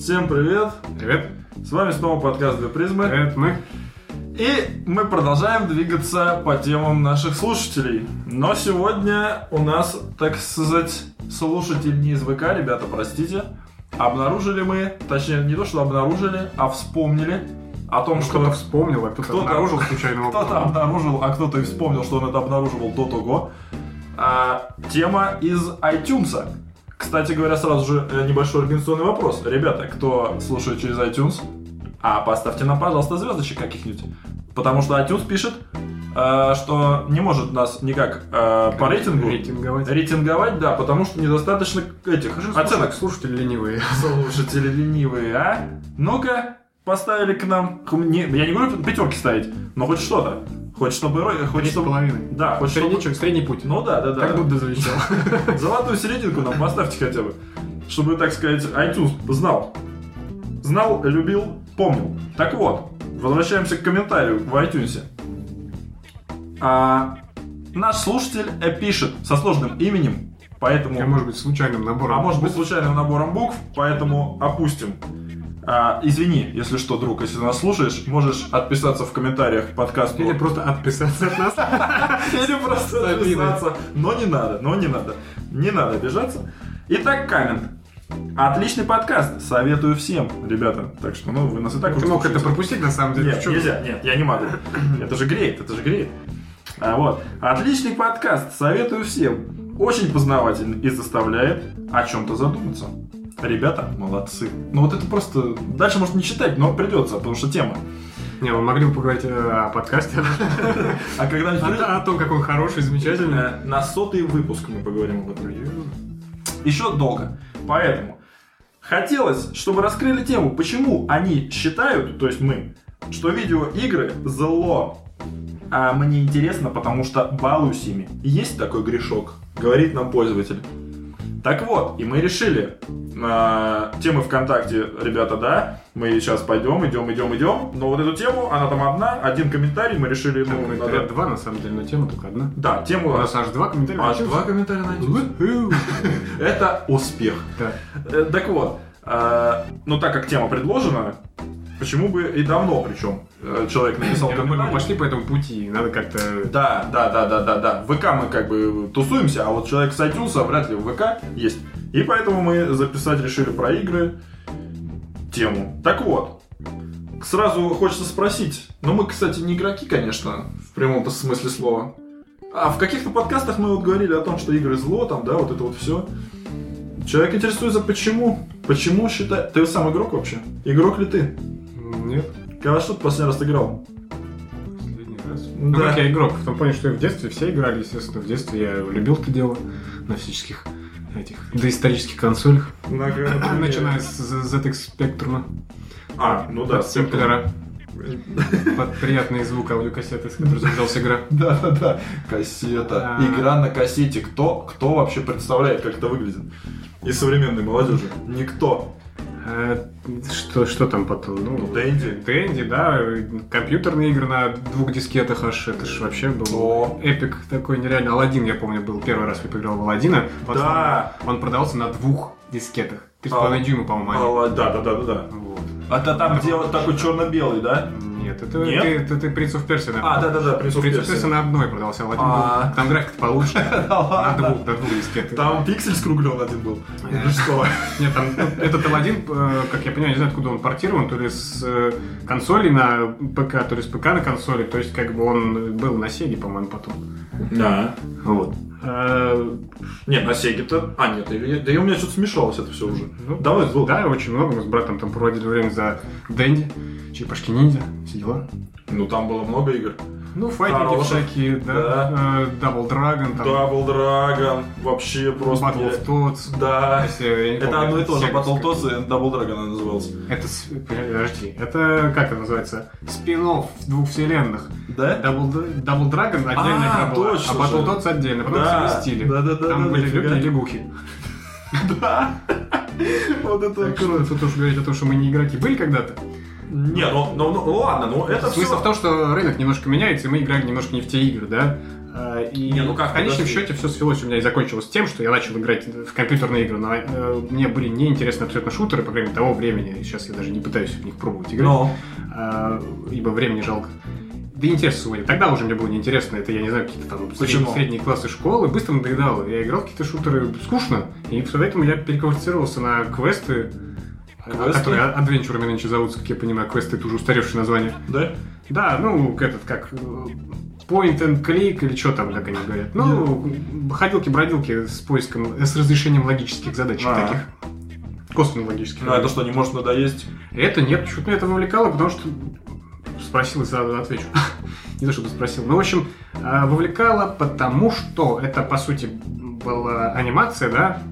Всем привет! Привет. С вами снова подкаст «Две призмы». Привет, мы. И мы продолжаем двигаться по темам наших слушателей. Но сегодня у нас, так сказать, слушатель не из ВК, ребята, простите. Обнаружили мы, точнее, не то, что обнаружили, а вспомнили о том, Ну, что кто-то вспомнил, а кто-то кто-то- обнаружил случайно. кто-то обнаружил, а кто-то и вспомнил, что он это обнаруживал до того. А, тема из iTunes. Кстати говоря, сразу же э, небольшой организационный вопрос. Ребята, кто слушает через iTunes, а поставьте нам, пожалуйста, звездочек каких-нибудь. Потому что iTunes пишет, э, что не может нас никак э, по рейтингу Рейтинговать. рейтинговать, да, потому что недостаточно этих оценок. Слушатели ленивые. Слушатели ленивые, а? Ну-ка, поставили к нам. я не говорю пятерки ставить, но хоть что-то. Хоть чтобы... Хоть чтобы... Да, хоть чтобы... Средний, путь. Ну да, да, да. Как Будда завещал. Золотую серединку нам поставьте хотя бы. Чтобы, так сказать, iTunes знал. Знал, любил, помнил. Так вот, возвращаемся к комментарию в iTunes. А, наш слушатель пишет со сложным именем, поэтому... А может быть, случайным набором. А может быть случайным набором букв, поэтому опустим. А, извини, если что, друг, если нас слушаешь, можешь отписаться в комментариях к подкасту. Или просто отписаться от нас. Или просто отписаться. Но не надо, но не надо. Не надо обижаться. Итак, коммент. Отличный подкаст. Советую всем, ребята. Так что, ну, вы нас и так Ты уже мог это пропустить, на самом деле. Нет, нельзя, нет, я не могу. Это же греет, это же греет. А, вот. Отличный подкаст, советую всем. Очень познавательный и заставляет о чем-то задуматься. Ребята, молодцы. Ну вот это просто... Дальше может не читать, но придется, потому что тема. Не, мы могли бы поговорить о подкасте. А придёт- О том, как он хороший, замечательный. Э, На сотый выпуск мы поговорим об этом. Еще долго. Поэтому хотелось, чтобы раскрыли тему, почему они считают, то есть мы, что видеоигры зло. А мне интересно, потому что балуюсь ими. Есть такой грешок, говорит нам пользователь. Так вот, и мы решили. э, темы ВКонтакте, ребята, да, мы сейчас пойдем, идем, идем, идем. Но вот эту тему, она там одна, один комментарий, мы решили, ну, комментариев надо- два, на самом деле, но тема только одна. Да, тему... У нас аж два комментария. Аж два комментария на iTunes. Уху. Это успех. Да. Э, Так вот, э, ну так как тема предложена, почему бы и давно причем э, человек написал Я думаю, мы комментарий. пошли по этому пути, надо как-то... Да, да, да, да, да, да. В ВК мы как бы тусуемся, а вот человек с iTunes вряд ли в ВК есть. И поэтому мы записать решили про игры тему. Так вот, сразу хочется спросить. Ну мы, кстати, не игроки, конечно, в прямом смысле слова. А в каких-то подкастах мы вот говорили о том, что игры зло, там, да, вот это вот все. Человек интересуется, почему? Почему считает... Ты сам игрок вообще? Игрок ли ты? Нет. Когда что ты последний раз играл? Последний раз. Ну, Да. как я игрок, в том плане, что и в детстве все играли, естественно. В детстве я любил это дело на всяческих этих доисторических консолях. Начиная с ZX Spectrum. А, ну да, Симплера. Под приятный звук аудиокассеты, с которой загружалась игра. Да, да, да. Кассета. А. Игра на кассете. Кто, кто вообще представляет, как это выглядит? Из современной молодежи. Никто. А, Что, что там потом? Ну, Ну, Дэнди. Дэнди, да, компьютерные игры на двух дискетах аж, это ж вообще был О. эпик такой нереально. Алладин, я помню, был первый раз я поиграл в Алладина. Да. Он продался на двух дискетах. Три с А. половиной дюйма, по-моему. А, Да, да, да, да, да. Вот. Это там, где вот такой черно-белый, да? Нет, это Нет? ты, это ты Принц Persia, наверное. А, да, да, да, Принц of Принц of Persia. Persia на одной продался, А. был. Там график получше. На двух, на двух дискетах. Там пиксель скруглен один был. Ну что? Нет, там этот Алладин, э, как я понимаю, не знаю, откуда он портирован, то ли с э, консоли на ПК, то ли с ПК на консоли, то есть как бы он был на Сеге, по-моему, потом. Да. Вот. Э, Нет, на Сеге-то... А, нет, да и у меня что-то смешалось это все уже. ну, Давай, был. Да, очень много. Мы с братом там проводили время за Дэнди, черепашки ниндзя, все дела. Ну, там было много игр. Ну, файтинги Хороших. всякие, да. Double Dragon, там, Double Dragon. Вообще просто... Battletoads. Да. Если я не Это помню, одно и то же. Сеговская. Battletoads и Double Dragon она называлась. Это, подожди, это как это называется? Спин-офф двух вселенных. Да? Double, Double Dragon отдельная А, игра была, точно а же. Battletoads отдельно, потом Да. Да-да-да, Там да, были нифига. люди и лягухи. Да. Вот это круто. тут уж говорить о том, что мы не игроки были когда-то. Не, ну, ну, ну, ладно, ну это Смысл все... в том, что рынок немножко меняется, и мы играли немножко не в те игры, да? А, и не, ну как, в конечном подожди. счете все свелось у меня и закончилось тем, что я начал играть в компьютерные игры. Но э, мне были неинтересны абсолютно шутеры, по крайней мере, того времени. Сейчас я даже не пытаюсь в них пробовать играть, но... э, ибо времени жалко. Да интерес сегодня. Тогда уже мне было неинтересно. Это, я не знаю, какие-то там средние, средние классы школы. Быстро надоедало. Я играл в какие-то шутеры скучно. И поэтому я переквалифицировался на квесты. Квесты? Которые адвенчурами нынче зовутся, как я понимаю. Квесты это уже устаревшее название. Да? Да, ну, этот, как э, point and click или что там, как они говорят. Ну, yeah. ходилки-бродилки с поиском, с разрешением логических задачек а. таких. Косвенно логических. Ну, это что, не может надоесть? Это нет, почему-то меня это вовлекало, потому что спросил и сразу отвечу. не то, чтобы спросил. Ну, в общем, э, вовлекало, потому что это, по сути, была анимация, да?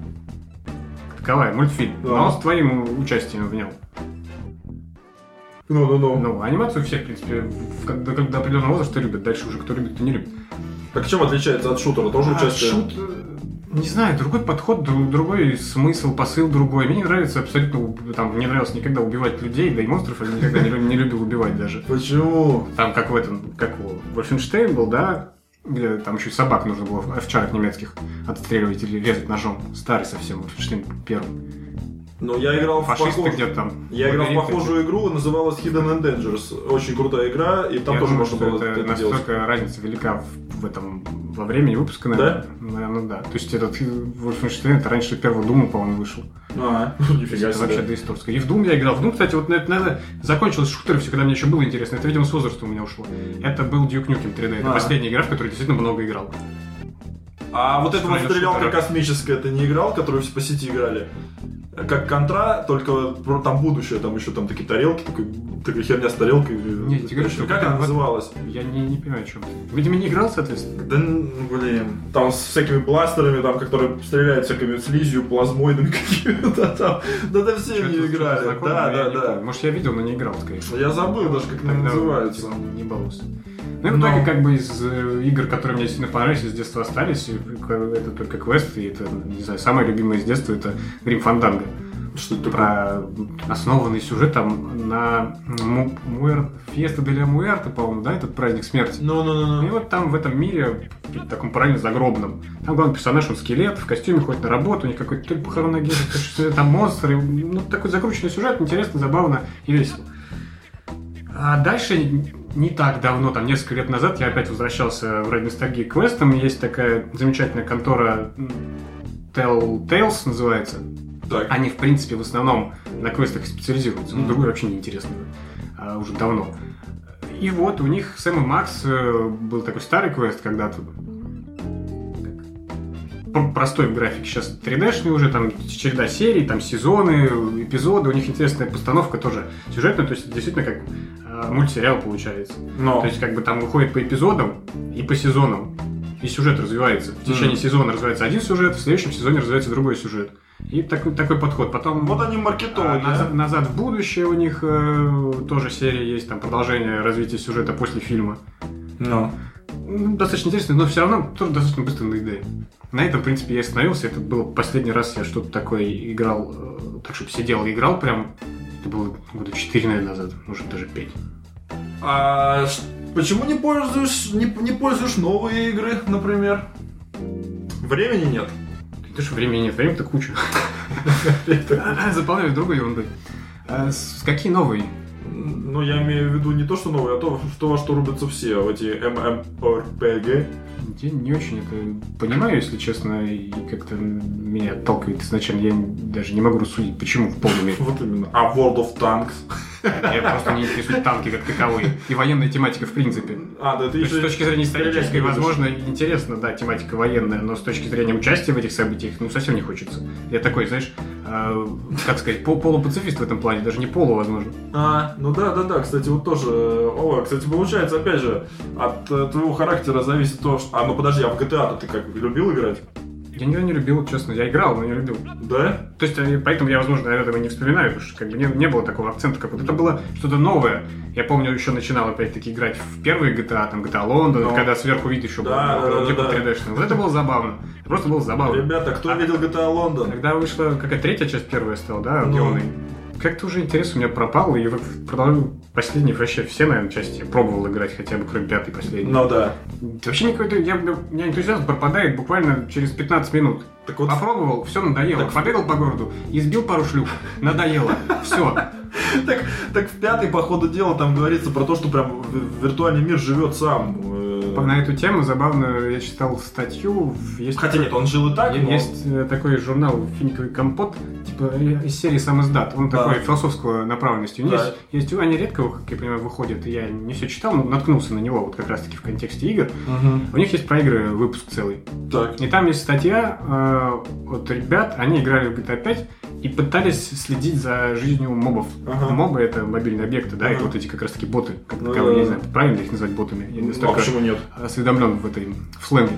Таковая, мультфильм. Да. Но с твоим участием в нем. Ну, ну, ну. Ну, анимацию все, в принципе, до, до определенного возраста любят. Дальше уже кто любит, кто не любит. Так чем отличается от шутера? Тоже а, участие? Шут... Не знаю, другой подход, другой смысл, посыл другой. Мне не нравится абсолютно, там, не нравилось никогда убивать людей, да и монстров я никогда не, не любил убивать даже. Почему? Там, как в этом, как у Вольфенштейн был, да, где там еще собак нужно было овчарок немецких отстреливать или резать ножом. Старый совсем, Вольфенштейн первый. Ну, я играл Фашисты в похож... где-то там. Я играл в похожую игру, называлась Hidden and Dangerous. Очень крутая игра, и там я тоже думаю, можно было это, это настолько делать. разница велика в, в этом во времени выпуска, наверное. Да? Наверное, да. То есть этот Wolfenstein это раньше первого Дума, по-моему, вышел. А, нифига себе. вообще доисторская. И в Doom я играл. В Doom, кстати, вот наверное, закончилось шутеры все, когда мне еще было интересно. Это, видимо, с возраста у меня ушло. Это был Duke Nukem 3D. Это а. последняя игра, в которой действительно много играл. А вот эта вот стрелялка космическая, ты не играл, которую все по сети играли? как контра, только там будущее, там еще там такие тарелки, такой, такая херня с тарелкой. Нет, тебе говорю, что как она называлась? Я не, не понимаю, о чем Видимо, не играл, соответственно. Да, блин, там с всякими бластерами, там, которые стреляют всякими слизью, плазмоидами какими-то там. Да, да все не играли. Да, да, да. Может, я видел, но не играл, скорее всего. Я забыл даже, как она называется. Не балуйся. Ну и в итоге, как бы из э, игр, которые мне сильно понравились, из детства остались, это только квест, и это, не знаю, самое любимое из детства это Грим Фанданга. Что это про основанный сюжет там на Муэр... Феста де Муэрта, по-моему, да, этот праздник смерти. Ну, ну, ну. И вот там в этом мире, в таком параллельно загробном, там главный персонаж, он скелет, в костюме ходит на работу, у них какой-то то ли похоронная гера, там монстры. Ну, такой закрученный сюжет, интересно, забавно и весело. А дальше не так давно, там несколько лет назад, я опять возвращался в ради ностальгии к квестам. Есть такая замечательная контора Telltales называется. Так. Они, в принципе, в основном на квестах специализируются. Ну, другой вообще неинтересно. А, уже давно. И вот у них Сэм и Макс э, был такой старый квест когда-то. Простой в графике. Сейчас 3D-шный уже, там череда серий, там сезоны, эпизоды. У них интересная постановка тоже сюжетная. То есть, действительно, как э, мультсериал получается. Но. То есть, как бы там выходит по эпизодам и по сезонам. И сюжет развивается. В течение mm. сезона развивается один сюжет, в следующем сезоне развивается другой сюжет. И такой, такой подход. Потом вот они маркетологи. А, назад, назад в будущее у них э, тоже серия есть, там продолжение развития сюжета после фильма. Но. Ну, достаточно интересно, но все равно тоже достаточно быстро надоедает. На этом, в принципе, я остановился. Это был последний раз я что-то такое играл, э, так чтобы сидел и играл прям. Это было года 4, наверное, назад, может даже 5. А почему не пользуешь, не, не пользуешь новые игры, например? Времени нет. Ты что, времени нет, времени-то куча. Заполняю другой ерундой. Какие новые? Ну, я имею в виду не то, что новые, а то, что во что рубятся все, в эти MMORPG. Я не очень это понимаю, если честно, и как-то меня отталкивает изначально. Я даже не могу рассудить, почему в полной мере. Вот именно. А World of Tanks? Я просто не интересует танки как таковые. И военная тематика в принципе. А, да, ты То с точки зрения исторической, возможно, интересно, да, тематика военная, но с точки зрения участия в этих событиях, ну, совсем не хочется. Я такой, знаешь, э, как сказать, пол полупацифист в этом плане, даже не полу, возможно. А, ну да, да, да, кстати, вот тоже, о, кстати, получается, опять же, от э, твоего характера зависит то, что... А, ну подожди, а в GTA ты как, любил играть? Я никогда не любил, честно. Я играл, но не любил. Да? То есть, э, поэтому я, возможно, этого не вспоминаю, потому что как бы не, не было такого акцента какого-то. Это было что-то новое. Я помню, еще начинал опять-таки играть в первые GTA, там GTA Лондон, но... когда сверху вид еще да, был, да, типа да, 3D. Вот это было забавно. Это просто было забавно. Ребята, кто а, видел GTA Лондон? Когда вышла какая третья часть первая стала, да, ну... как-то уже интерес у меня пропал, и продолжаю последние вообще все, наверное, части я пробовал играть, хотя бы кроме пятой последней. Ну да. Вообще никакой, я, у меня энтузиазм пропадает буквально через 15 минут. Так вот, Попробовал, все надоело. Так... Побегал по городу, избил пару шлюх, надоело. Все. Так, так в пятой, по ходу дела, там говорится про то, что прям виртуальный мир живет сам на эту тему забавно я читал статью. Есть Хотя такой, нет, он жил и так. Есть но... Э, такой журнал «Финиковый компот», типа э, из серии «Сам издат». Он да. такой философского направленности. да. есть, есть, они редко, как я понимаю, выходят. Я не все читал, но наткнулся на него вот как раз-таки в контексте игр. Угу. У них есть про игры выпуск целый. Так. И там есть статья э, от ребят, они играли в GTA 5 и пытались следить за жизнью мобов. Ага. Мобы это мобильные объекты, да, ага. и вот эти как раз таки боты, как ну, таковые, я не знаю, правильно их назвать ботами. Я не а почему нет? осведомлен в этой в сленге.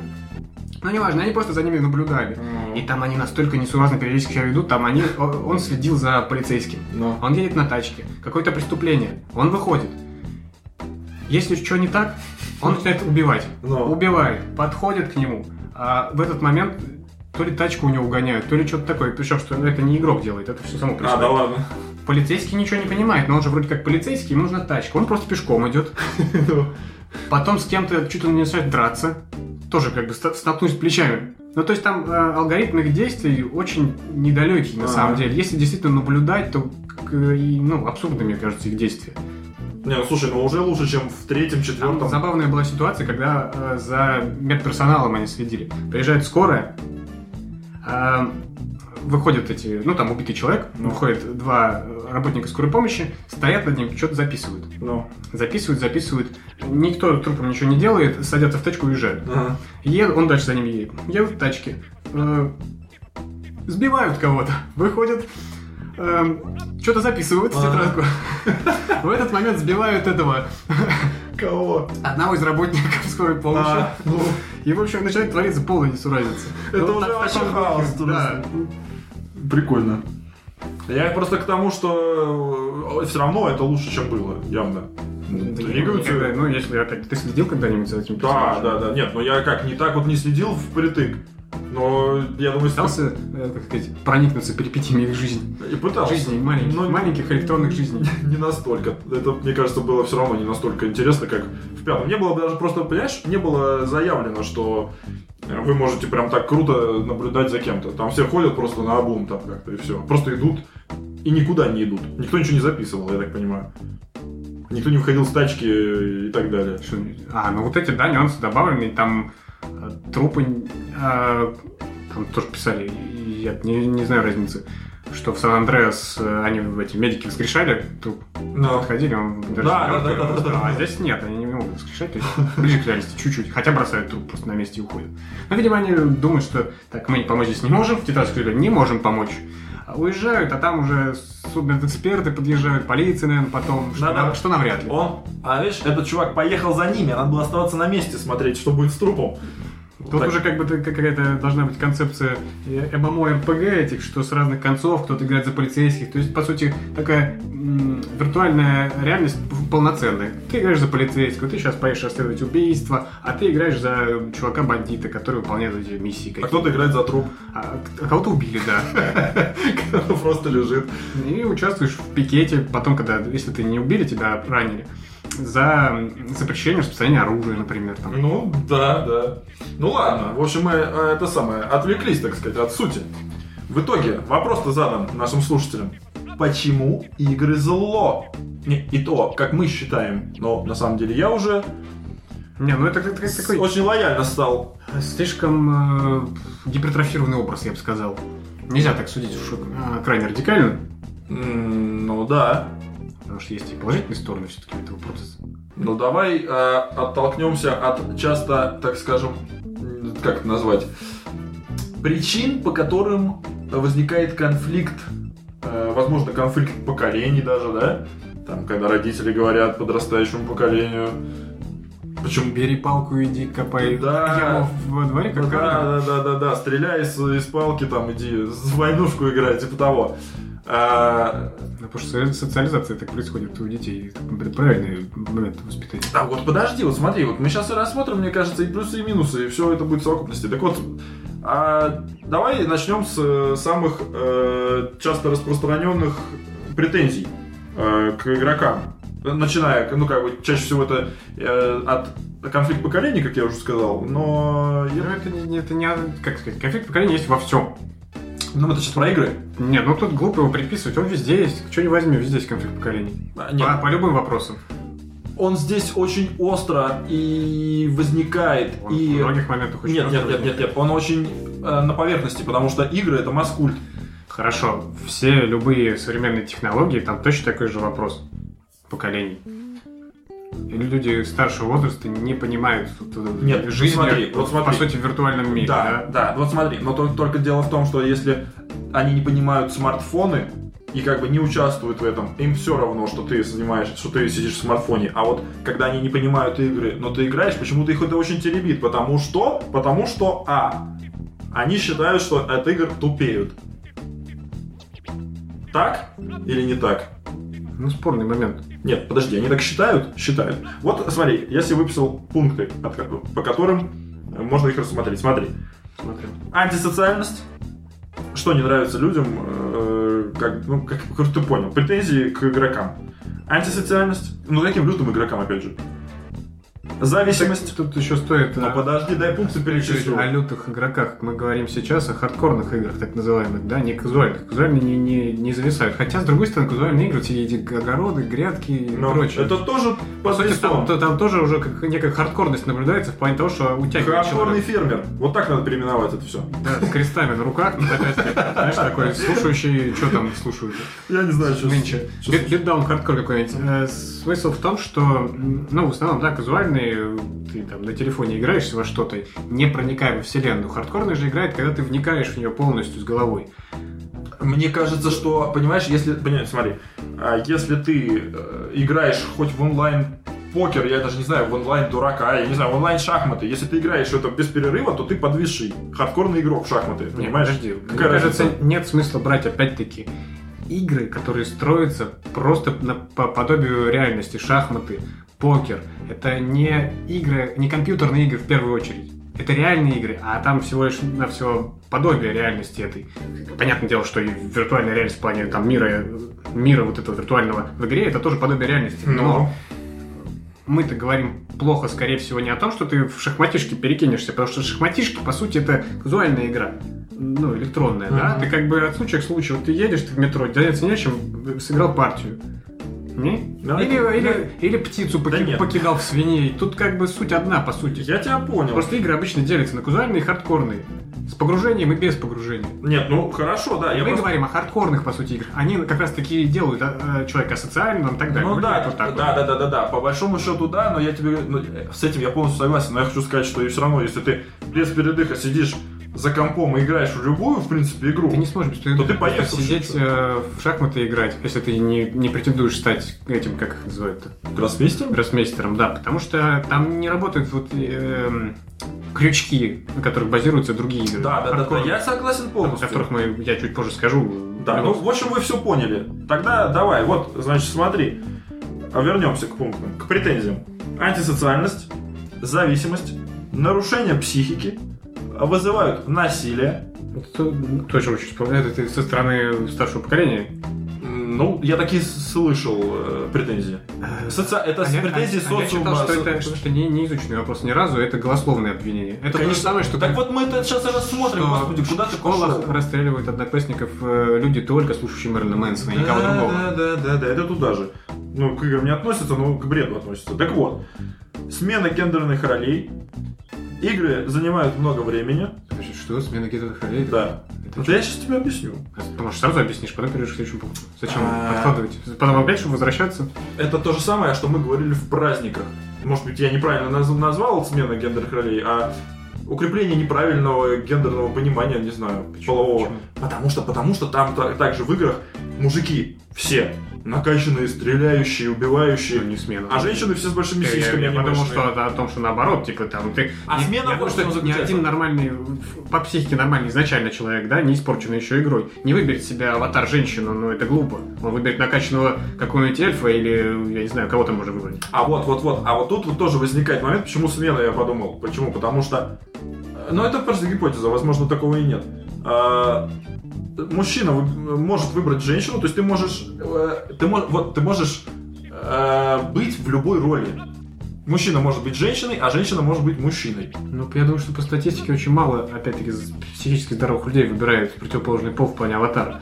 Но неважно, они просто за ними наблюдали. Mm. И там они настолько несуразно периодически себя ведут, там они, он следил за полицейским. No. Он едет на тачке, какое-то преступление, он выходит. Если что не так, он начинает убивать. No. Убивает, подходит к нему. А в этот момент то ли тачку у него угоняют, то ли что-то такое. Причем, что это не игрок делает, это все само происходит. А, да ладно. Полицейский ничего не понимает, но он же вроде как полицейский, ему нужна тачка. Он просто пешком идет. Потом с кем-то чуть ли не начинает драться. Тоже как бы столкнусь плечами. Ну, то есть там э, алгоритм их действий очень недалекий, на а самом деле. Если действительно наблюдать, то ну, абсурдно, мне кажется, их действия. Не, ну слушай, ну уже лучше, чем в третьем, четвертом. Там забавная была ситуация, когда э, за медперсоналом они следили. Приезжает скорая, выходят эти, ну там убитый человек, ну. выходят два работника скорой помощи, стоят над ним, что-то записывают. Ну. Записывают, записывают. Никто трупом ничего не делает, садятся в тачку и уезжают. Ага. Едут, он дальше за ними едет. Едут в тачке. Э, сбивают кого-то. Выходят, э, что-то записывают в тетрадку. В этот момент сбивают этого Кого? Одного из работников скорой помощи. А, ну. И, в общем, начинает твориться полная несуразица. Это ну, уже вообще хаос. Да. Прикольно. Я просто к тому, что э, все равно это лучше, чем было, явно. Двигаются. Никогда, ну, если опять ты следил когда-нибудь за этим Да, да, да. Нет, но я как не так вот не следил впритык. Но я думаю, пытался, э, как сказать, проникнуться перипетиями их жизни. И пытался. Жизни маленьких, но маленьких электронных жизней. Не настолько. Это, мне кажется, было все равно не настолько интересно, как в пятом. Не было даже просто, понимаешь, не было заявлено, что вы можете прям так круто наблюдать за кем-то. Там все ходят просто на обум там как-то и все. Просто идут и никуда не идут. Никто ничего не записывал, я так понимаю. Никто не выходил с тачки и так далее. А, ну вот эти, да, нюансы добавлены, там трупы, э, там тоже писали, я не, не знаю разницы что в Сан-Андреас э, они эти медики воскрешали, труп no. подходили, он даже да, да, да, да, да, а здесь нет, они не могут воскрешать, то есть ближе к реальности чуть-чуть, хотя бросают труп просто на месте и уходят. Но, видимо, они думают, что так, мы помочь здесь не можем, в Титанскую не можем помочь, а уезжают, а там уже судмедэксперты подъезжают, полиция, наверное, потом, что, да, да. что навряд ли. Он, а видишь, этот чувак поехал за ними, надо было оставаться на месте смотреть, что будет с трупом. Тут так. уже как бы какая-то должна быть концепция ММО РПГ этих, что с разных концов кто-то играет за полицейских. То есть, по сути, такая м- виртуальная реальность полноценная. Ты играешь за полицейского, ты сейчас поедешь расследовать убийство, а ты играешь за чувака-бандита, который выполняет эти миссии. Какие-то. А кто-то играет за труп. А, а кого-то убили, да. Кто просто лежит. И участвуешь в пикете, потом, когда, если ты не убили, тебя ранили за запрещение распространения оружия, например. Там. Ну, да, да. Ну ладно, в общем, мы э, это самое, отвлеклись, так сказать, от сути. В итоге, вопрос-то задан нашим слушателям. Почему игры зло? Не, и то, как мы считаем, но на самом деле я уже не, ну это, это, это такой... Очень лояльно стал. Слишком э, гипертрофированный образ, я бы сказал. Нельзя так судить уж э, крайне радикально. Mm, ну да. Потому что есть и положительные стороны все-таки этого процесса. Ну давай э, оттолкнемся от часто, так скажем, как это назвать, причин, по которым возникает конфликт, э, возможно, конфликт поколений даже, да? Там, когда родители говорят подрастающему поколению, причем бери палку и иди копай да, яму во дворе, как да, да, да, да, да, стреляй из, из палки, там, иди в войнушку играй, типа того. А... Ну, потому что социализация так происходит у детей. Это правильный момент воспитания. А вот подожди, вот смотри, вот мы сейчас рассмотрим, мне кажется, и плюсы, и минусы, и все это будет в совокупности. Так вот, а давай начнем с самых э, часто распространенных претензий э, к игрокам, начиная, ну, как бы, чаще всего это э, от конфликт поколений, как я уже сказал, но... Ну, это, не, это не, как сказать, конфликт поколений есть во всем. Ну, это сейчас про игры. Нет, ну тут глупо его приписывать, он везде есть. Что не возьми, везде есть конфликт поколений. А, нет. По, по любым вопросам. Он здесь очень остро и возникает. Он и... В многих моментах очень нет, нет, нет, нет, нет, он очень э, на поверхности, потому что игры это маскульт. Хорошо, все любые современные технологии, там точно такой же вопрос поколений. Люди старшего возраста не понимают Нет, жизни, смотри, вот смотри. по сути, в виртуальном мире. Да, да, да, вот смотри, но только, только дело в том, что если они не понимают смартфоны, и как бы не участвуют в этом, им все равно, что ты занимаешься, что ты сидишь в смартфоне. А вот когда они не понимают игры, но ты играешь, почему-то их это очень теребит. Потому что, потому что, а, они считают, что от игр тупеют. Так или не так? Ну, спорный момент. Нет, подожди, они так считают? Считают. Вот, смотри, я себе выписал пункты, по которым можно их рассмотреть. Смотри. Смотрю. Антисоциальность. Что не нравится людям, э, как, ну, как, как ты понял, претензии к игрокам. Антисоциальность. Ну, каким лютым игрокам, опять же. Зависимость. Тут еще стоит... Ну, а, подожди, дай пункты перечислю. О лютых игроках мы говорим сейчас, о хардкорных играх, так называемых, да, не казуальных. Казуальные не, не, не зависают. Хотя, с другой стороны, казуальные игры, все эти огороды, грядки и Но прочее. Это тоже по сути, там, то, там тоже уже как, некая хардкорность наблюдается в плане того, что у тебя Хардкорный фермер. Вот так надо переименовать это все. Да, с крестами на руках, ну, знаешь, такой слушающий, что там слушают? Я не знаю, что нынче. Beatdown hardcore какой-нибудь. Э, смысл в том, что, ну, в основном, да, казуальные ты там на телефоне играешься во что-то, не проникая во вселенную. Хардкорный же играет, когда ты вникаешь в нее полностью с головой. Мне кажется, что, понимаешь, если, понимаешь, смотри, а если ты э, играешь хоть в онлайн покер, я даже не знаю, в онлайн дурака, я не знаю, в онлайн шахматы, если ты играешь это без перерыва, то ты подвисший хардкорный игрок в шахматы, понимаешь? Нет, подожди, Какая мне разница? кажется, нет смысла брать опять-таки игры, которые строятся просто на, по подобию реальности, шахматы, покер. Это не игры, не компьютерные игры в первую очередь. Это реальные игры, а там всего лишь на все подобие реальности этой. Понятное дело, что и виртуальная реальность в плане там мира, мира вот этого виртуального в игре, это тоже подобие реальности. Но, Но мы-то говорим плохо, скорее всего, не о том, что ты в шахматишки перекинешься, потому что шахматишки, по сути, это казуальная игра ну, электронная, uh-huh. да, ты как бы от случая к случаю, вот ты едешь ты в метро, заняться нечем, сыграл партию. Не? Да, или, это, или, да. или птицу поки, да покидал в свиней. Тут как бы суть одна, по сути. Я тебя понял. Просто игры обычно делятся на казуальные и хардкорные. С погружением и без погружения. Нет, ну хорошо, да. Мы просто... говорим о хардкорных, по сути, играх. Они как раз таки делают а, человека социальным и так далее. Ну да, вот так да, вот. да, да, да, да. По большому счету, да, но я тебе ну, с этим я полностью согласен. Но я хочу сказать, что и все равно, если ты без передыха сидишь за компом и играешь в любую, в принципе, игру, ты не сможешь без то ты поехал сидеть э, в шахматы играть, если ты не, не претендуешь стать этим, как их называют? Гроссмейстером? Гроссмейстером, да, потому что там не работают вот э, крючки, на которых базируются другие игры. Да, да, да, да, я согласен полностью. О которых мы, я чуть позже скажу. Да, ну, в общем, вы все поняли. Тогда давай, вот, значит, смотри, вернемся к пунктам, к претензиям. Антисоциальность, зависимость, нарушение психики, вызывают насилие. Это тоже очень вспоминает, это со стороны старшего поколения. Ну, я такие слышал э, претензии. Э, Соци... Это а претензии а, социума. Я считал, что это, что это не, не изученный вопрос ни разу, это голословное обвинение. Это Конечно. то же самое, что... Так как... вот мы это сейчас рассмотрим, что господи, куда в школах пошел? расстреливают одноклассников э, люди только слушающие Мэрилина Мэнсона, да, никого другого. Да, да, да, да, это туда же. Ну, к играм не относится, но к бреду относится. Так вот, смена гендерных ролей, Игры занимают много времени. Что? Смена гендерных ролей? Да. Это да я сейчас тебе объясню. Ты можешь сразу объяснишь, потом перейдешь к следующему пункту. Зачем а... откладывать? Потом опять, чтобы возвращаться? Это то же самое, что мы говорили в праздниках. Может быть, я неправильно назвал смена гендерных ролей, а укрепление неправильного гендерного понимания, не знаю, Почему? полового. Почему? Потому что, потому что там также в играх мужики все накачанные, стреляющие, убивающие. Ну, не смена. А женщины все с большими я, сиськами. Я, я подумал, что это о том, что наоборот, типа там ты. А не, смена я думаю, что ни один нормальный, по психике нормальный изначально человек, да, не испорченный еще игрой, не выберет себе аватар женщину, но это глупо. Он выберет накачанного какого-нибудь эльфа или, я не знаю, кого то можно выбрать. А вот, вот, вот. А вот тут вот тоже возникает момент, почему смена, я подумал. Почему? Потому что. Ну, это просто гипотеза, возможно, такого и нет. А, мужчина может выбрать женщину, то есть ты можешь, э, ты, вот, ты можешь э, быть в любой роли. Мужчина может быть женщиной, а женщина может быть мужчиной. Ну, я думаю, что по статистике очень мало, опять-таки, психически здоровых людей выбирают противоположный пол в плане аватара.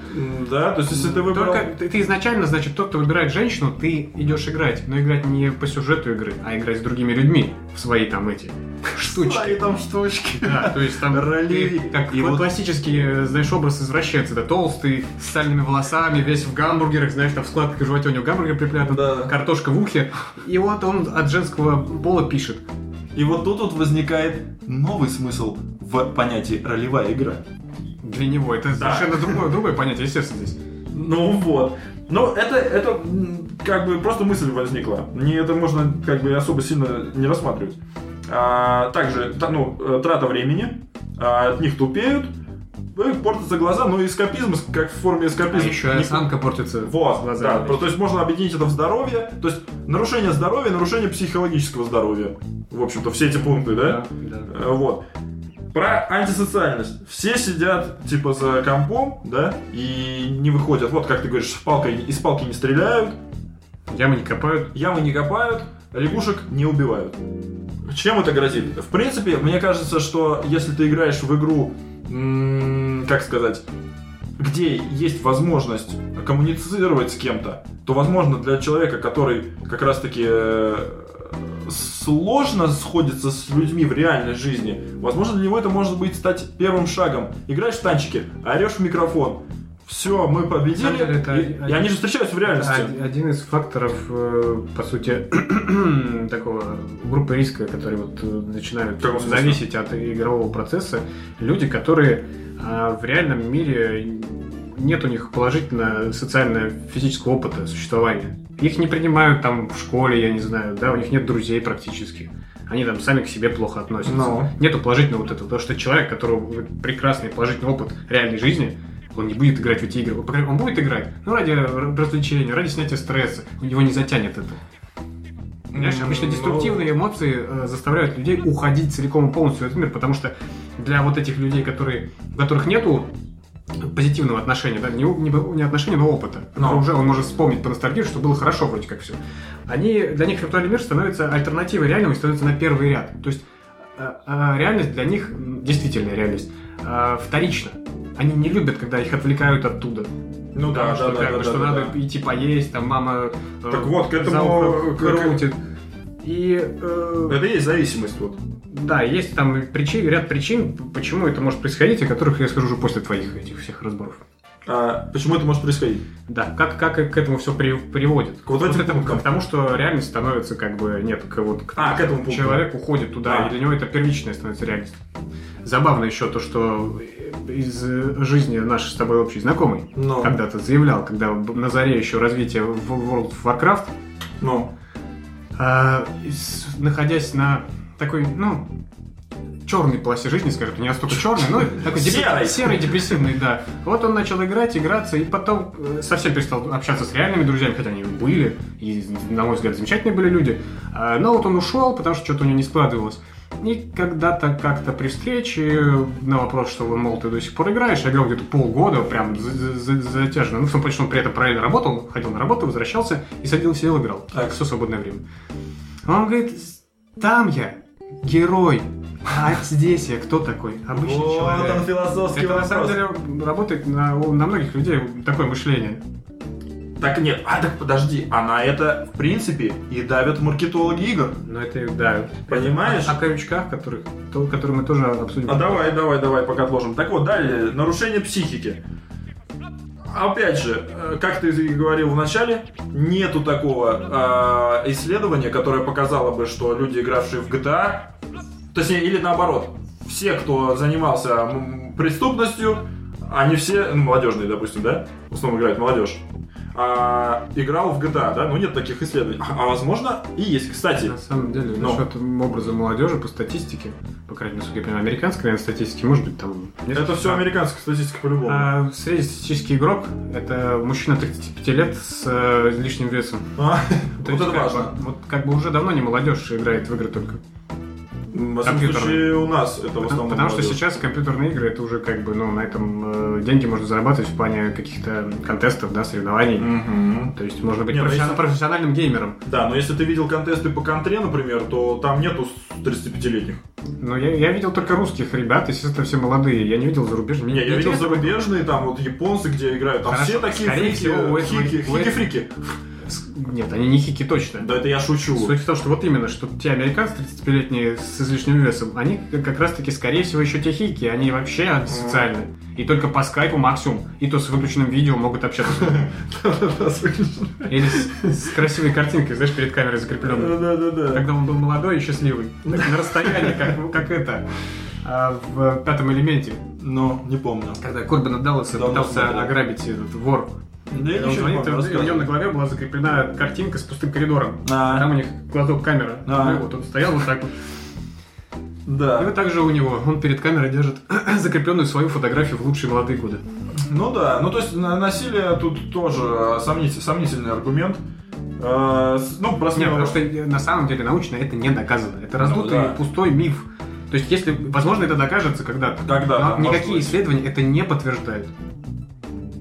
Да, то есть если ты выбрал... Только ты, ты изначально, значит, тот, кто выбирает женщину, ты идешь играть. Но играть не по сюжету игры, а играть с другими людьми в свои там эти штучки. Свои там штучки. Да, то есть там роли. Как и вот классический, знаешь, образ извращенца, да, толстый, с сальными волосами, весь в гамбургерах, знаешь, там в складках животе у него гамбургер припрятан, да. картошка в ухе. И вот он от женского пола пишет. И вот тут вот возникает новый смысл в понятии ролевая игра. Для него это да. совершенно другое, другое понятие, естественно, здесь. Ну вот. Но это, это как бы просто мысль возникла. Не это можно как бы особо сильно не рассматривать. А, также ну, э, трата времени, а, от них тупеют, портятся глаза, но эскапизм, как в форме эскапизма. А еще и осанка портится вот, глаза. Да, то есть можно объединить это в здоровье, то есть нарушение здоровья, нарушение психологического здоровья. В общем-то, все эти пункты, да? Да, да. Э, вот. Про антисоциальность. Все сидят, типа, за компом, да, и не выходят. Вот, как ты говоришь, палкой, из палки не стреляют. Ямы не копают. Ямы не копают, лягушек не убивают. Чем это грозит? В принципе, мне кажется, что если ты играешь в игру, как сказать, где есть возможность коммуницировать с кем-то, то, возможно, для человека, который как раз-таки э, сложно сходится с людьми в реальной жизни, возможно, для него это может быть стать первым шагом. Играешь в танчики, орешь в микрофон, все, мы победили, деле, это и, один, и они же встречаются в реальности. Один из факторов, э, по сути, такого группы риска, которые вот э, начинают зависеть от игрового процесса, люди, которые а, в реальном мире нет у них положительно социально-физического опыта существования. Их не принимают там в школе, я не знаю, да, у них нет друзей практически. Они там сами к себе плохо относятся. Но. Нету положительного вот этого, потому что человек, у которого прекрасный положительный опыт реальной жизни, он не будет играть в эти игры. Он будет играть, ну, ради развлечения, ради снятия стресса. У него не затянет это. Понимаешь, обычно деструктивные эмоции э, заставляют людей уходить целиком и полностью в этот мир, потому что для вот этих людей, которые, у которых нету позитивного отношения, да, не, не, не отношения, но опыта. Но. Уже он может вспомнить по ностальгии, что было хорошо вроде как все. Они, для них виртуальный мир становится альтернативой реальному становится на первый ряд. То есть э, э, реальность для них, действительная реальность, э, вторична. Они не любят, когда их отвлекают оттуда. Ну да, да, что, да, как да, бы, что да, надо да. идти поесть, там мама так э, вот, к этому крутит. И, э, это и есть зависимость вот. Да, есть там причин, ряд причин, почему это может происходить, о которых я скажу уже после твоих этих всех разборов. А почему это может происходить? Да, как, как к этому все при, приводит? К вот, вот этому, к тому, что реальность становится как бы нет, к, вот, к, а, к этому пункту. человек уходит туда, а. и для него это первичная становится реальность. Забавно еще то, что из жизни нашей с тобой общей знакомый Но. когда-то заявлял, когда на заре еще развития World of Warcraft, Но. Э, находясь на такой, ну, черной полосе жизни, скажем, не настолько черный, но такой серый. серый, депрессивный, да. Вот он начал играть, играться, и потом э, совсем перестал общаться с реальными друзьями, хотя они были, и, на мой взгляд, замечательные были люди. А, но вот он ушел, потому что что-то у него не складывалось. И когда-то как-то при встрече на вопрос, что, мол, ты до сих пор играешь, я играл где-то полгода, прям затяжно. Ну, в том плане, что он при этом параллельно работал, ходил на работу, возвращался и садил, сидел, играл. Так, все свободное время. Он говорит, там я, герой, а здесь я кто такой? Обычный вот человек. он философский Это вопрос. на самом деле работает на, на многих людей такое мышление. Так нет, а так подожди, а на это, в принципе, и давят маркетологи игр. Ну это и давят. Понимаешь? О, о крючках, которых, то, которые мы тоже обсудим. А давай, давай, давай, пока отложим. Так вот, далее, нарушение психики. Опять же, э, как ты говорил в начале, нету такого э, исследования, которое показало бы, что люди, игравшие в GTA, точнее, или наоборот, все, кто занимался преступностью, они все, ну, молодежные, допустим, да, в основном играет молодежь, а, играл в GTA, да? Ну нет таких исследований. А, а возможно и есть, кстати. На самом деле, но... насчет образа молодежи по статистике, по крайней мере, насколько я понимаю, американской, наверное, статистики, может быть, там... Это все американская статистика по-любому. А, среднестатистический игрок — это мужчина 35 лет с э, лишним весом. А, вот это важно. Бы, вот как бы уже давно не молодежь играет в игры только. В случае у нас это в основном Потому что сейчас компьютерные игры, это уже как бы, ну, на этом э, деньги можно зарабатывать в плане каких-то контестов, да, соревнований. То есть можно быть если... профессиональным геймером. Да, но если ты видел контесты по контре, например, то там нету 35-летних. Ну, я, я видел только русских ребят, естественно, все молодые. Я не видел зарубежные. Не, я видел зарубежные, там вот японцы, где играют. Там все такие фрики, хики, хики-фрики. Нет, они не хики точно. Да это я шучу. Суть в том, что вот именно, что те американцы 35-летние с излишним весом, они как раз таки, скорее всего, еще те хики, они вообще антисоциальные. И только по скайпу максимум, и то с выключенным видео могут общаться. Или с красивой картинкой, знаешь, перед камерой закрепленной. Да, да, да. Когда он был молодой и счастливый. На расстоянии, как это а, в пятом элементе. Ну, не помню. Когда Корбин Далласа пытался ограбить этот вор да я ничего не помню, у него на голове была закреплена картинка с пустым коридором. А. Там у них глазок камера. А. Ну, вот он стоял вот так вот. Да. И вот так же у него. Он перед камерой держит закрепленную свою фотографию в лучшие молодые годы. Ну да, ну то есть насилие тут тоже сомнительный, сомнительный аргумент. Э, ну, просто... Нет, потому что на самом деле научно это не доказано. Это раздутый ну, да. пустой миф. То есть, если, возможно, это докажется когда-то. Когда? Но никакие исследования это не подтверждают.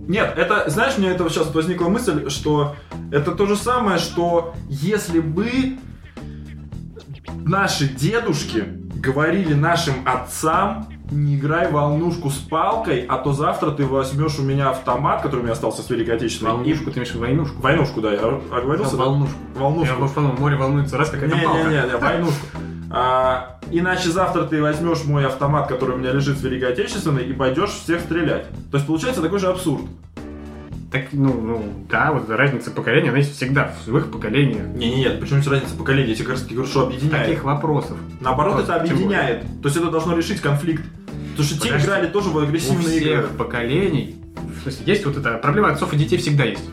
Нет, это, знаешь, мне это сейчас возникла мысль, что это то же самое, что если бы наши дедушки говорили нашим отцам, не играй волнушку с палкой, а то завтра ты возьмешь у меня автомат, который у меня остался с Великой Отечественной. Волнушку, ты имеешь войнушку? Войнушку, да, я оговорился. Да, волнушку. Волнушку. Я, может, море волнуется раз, какая-то палка. Не-не-не, войнушку. А, иначе завтра ты возьмешь мой автомат, который у меня лежит с Великой Отечественной, и пойдешь всех стрелять. То есть получается такой же абсурд. Так, ну, ну, да, вот разница поколения, она есть всегда в своих поколениях. Не, не, нет, почему разница поколения? Я тебе как раз говорю, что объединяет. Таких вопросов. Наоборот, Вопрос, это объединяет. То есть это должно решить конфликт. Потому что те играли тоже в агрессивные игры. У всех поколений, то есть есть вот эта проблема отцов и детей всегда есть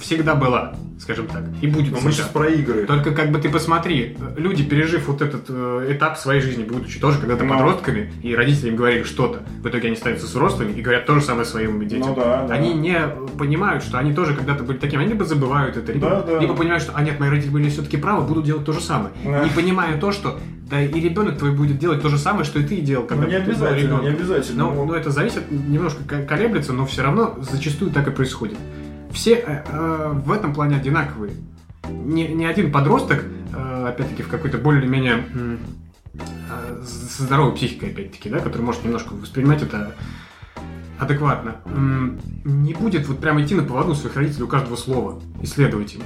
всегда была, скажем так, и будет. Но мы сейчас про игры. Только как бы ты посмотри, люди, пережив вот этот э, этап своей жизни, будучи тоже когда-то Но... подростками, и родители им говорили что-то, в итоге они становятся взрослыми и говорят то же самое своим детям. Ну, да, да. Они не понимают, что они тоже когда-то были такими, они либо забывают это, либо, да, да. либо понимают, что, а нет, мои родители были все-таки правы, будут делать то же самое. Да. Не понимая то, что да и ребенок твой будет делать то же самое, что и ты делал, когда ну, не ты обязательно, был Не обязательно. Ну, ну, это зависит, немножко колеблется, но все равно зачастую так и происходит все э, э, в этом плане одинаковые. Ни, ни один подросток, э, опять-таки, в какой-то более-менее э, здоровой психикой, опять-таки, да, который может немножко воспринимать это адекватно, не будет вот прямо идти на поводу своих родителей у каждого слова, исследовать им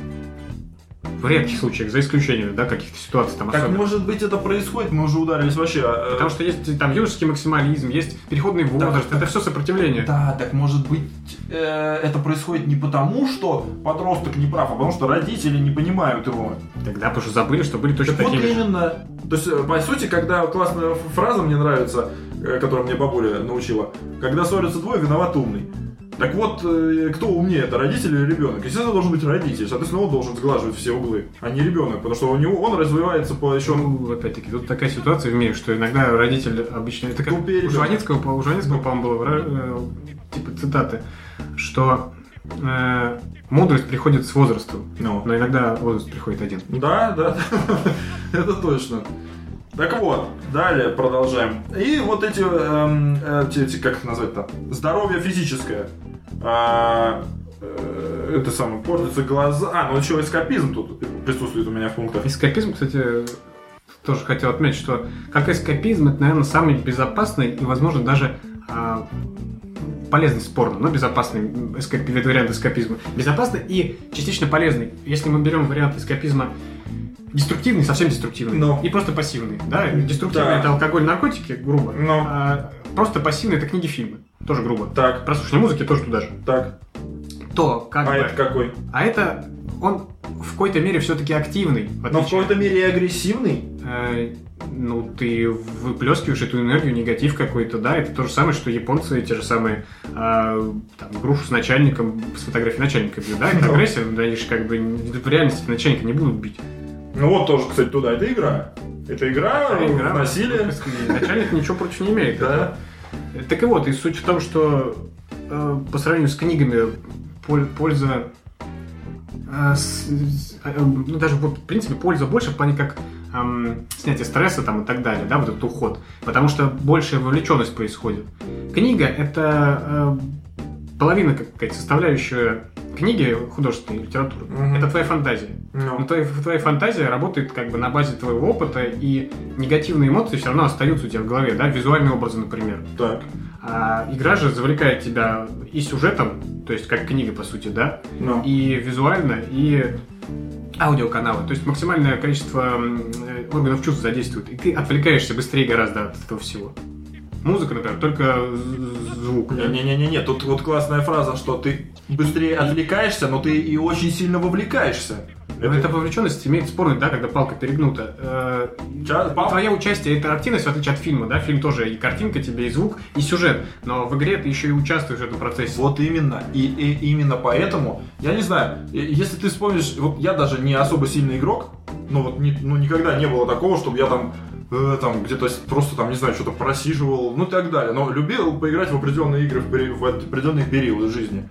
в редких случаях, за исключением, да, каких-то ситуаций там Как особенно. может быть это происходит? Мы уже ударились вообще. А, э, Потому что есть там юношеский максимализм, есть переходный возраст, так, это все сопротивление. Да, так может быть э, это происходит не потому, что подросток не прав, а потому что родители не понимают его. Тогда потому что забыли, что были точно так такие вот именно. То есть, э, по сути, когда классная фраза мне нравится, э, которую мне бабуля научила, когда ссорятся двое, виноват умный. Так вот, э, кто умнее, это родитель или ребенок? Естественно, должен быть родитель, соответственно, он должен сглаживать все углы, а не ребенок, потому что у него он развивается по еще... Ну, опять-таки, тут такая ситуация в мире, что иногда родитель обычно... Это как у Жванецкого, у Жванецкого, по-моему, было, э, типа, цитаты, что э, мудрость приходит с возрастом, no. но иногда возраст приходит один. Да, да, это точно. Так вот, далее продолжаем. И вот эти, эм, эти, эти как их назвать-то, здоровье физическое. А, э, это самое, портятся глаза. А, ну еще эскапизм тут присутствует у меня в пунктах. Эскапизм, кстати, тоже хотел отметить, что как эскапизм, это, наверное, самый безопасный и, возможно, даже а, полезный спорно, но безопасный эскап... вариант эскапизма. Безопасный и частично полезный. Если мы берем вариант эскапизма деструктивный, совсем деструктивный. Но. И просто пассивный. Да? Деструктивный да. это алкоголь, наркотики, грубо. Но. А просто пассивный это книги, фильмы. Тоже грубо. Так. Прослушивание музыки тоже туда же. Так. То, как а бы... это какой? А это он в какой-то мере все-таки активный. В Но в какой-то мере и агрессивный. Э, ну, ты выплескиваешь эту энергию, негатив какой-то, да, это то же самое, что японцы, те же самые, э, там, грушу с начальником, с фотографией начальника бьют, да, это агрессия, но они же как бы в реальности начальника не будут бить. Ну вот тоже, кстати, туда. Это игра. Это игра, это игра насилие. Начальник ничего против не имеет. Да. Так и вот, и суть в том, что э, по сравнению с книгами польза э, э, ну, даже вот, в принципе, польза больше в плане как эм, снятие стресса там и так далее, да, вот этот уход. Потому что большая вовлеченность происходит. Книга — это э, половина какая-то составляющая книги художественной литературы. Mm-hmm. Это твоя фантазия. No. Но твоя, твоя фантазия работает как бы на базе твоего опыта, и негативные эмоции все равно остаются у тебя в голове, да, визуальные образы, например. Так. А игра же завлекает тебя и сюжетом, то есть как книга, по сути, да, no. и визуально, и аудиоканалы. То есть максимальное количество э, органов чувств задействует, и ты отвлекаешься быстрее гораздо от этого всего. Музыка, например, только звук. Не-не-не-не, тут вот классная фраза, что ты быстрее отвлекаешься, но ты и очень сильно вовлекаешься. Это... Эта вовлеченность имеет спорный, да, когда палка перегнута. Э. Пал... Твое участие это активность, в отличие от фильма, да? Фильм тоже и картинка тебе, и звук, и сюжет. Но в игре ты еще и участвуешь в этом процессе. Вот именно. И, и именно поэтому, я не знаю, если ты вспомнишь, вот я даже не особо сильный игрок, но вот не, ну, никогда не было такого, чтобы я там э, там где-то просто там, не знаю, что-то просиживал, ну и так далее. Но любил поиграть в определенные игры в, в определенные периоды жизни.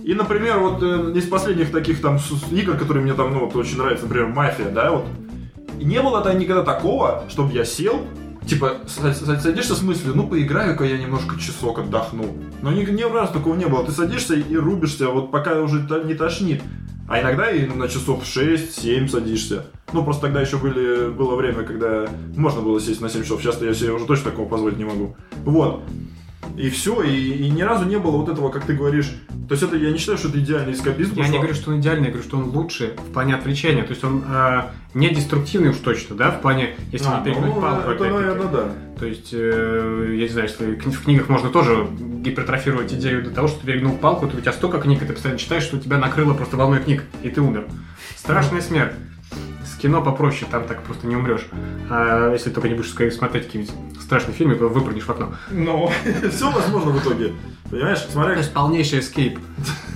И, например, вот э, из последних таких там игр, которые мне там, ну, вот очень нравятся, например, Мафия, да, вот. не было там никогда такого, чтобы я сел, типа, садишься с мыслью, ну, поиграю-ка я немножко часок отдохну. Но ни, ни разу такого не было. Ты садишься и рубишься, вот пока уже не тошнит. А иногда и на часов 6-7 садишься. Ну, просто тогда еще были, было время, когда можно было сесть на 7 часов. Сейчас я себе уже точно такого позволить не могу. Вот. И все, и, и ни разу не было вот этого, как ты говоришь. То есть это я не считаю, что это идеальный эскапизм. Я не говорю, что он идеальный, я говорю, что он лучше в плане отвлечения. То есть он э, не деструктивный уж точно, да, в плане, если а, не перегнуть ну, палку. Это, наверное, да. То есть, э, я не знаю, если в книгах можно тоже гипертрофировать идею до того, что ты перегнул палку, то у тебя столько книг, и ты постоянно читаешь, что у тебя накрыло просто волной книг, и ты умер. Страшная смерть кино попроще, там так просто не умрешь. А если только не будешь смотреть какие-нибудь страшные фильмы, то выпрыгнешь в окно. Ну, все возможно в итоге. Понимаешь, смотря... То есть полнейший escape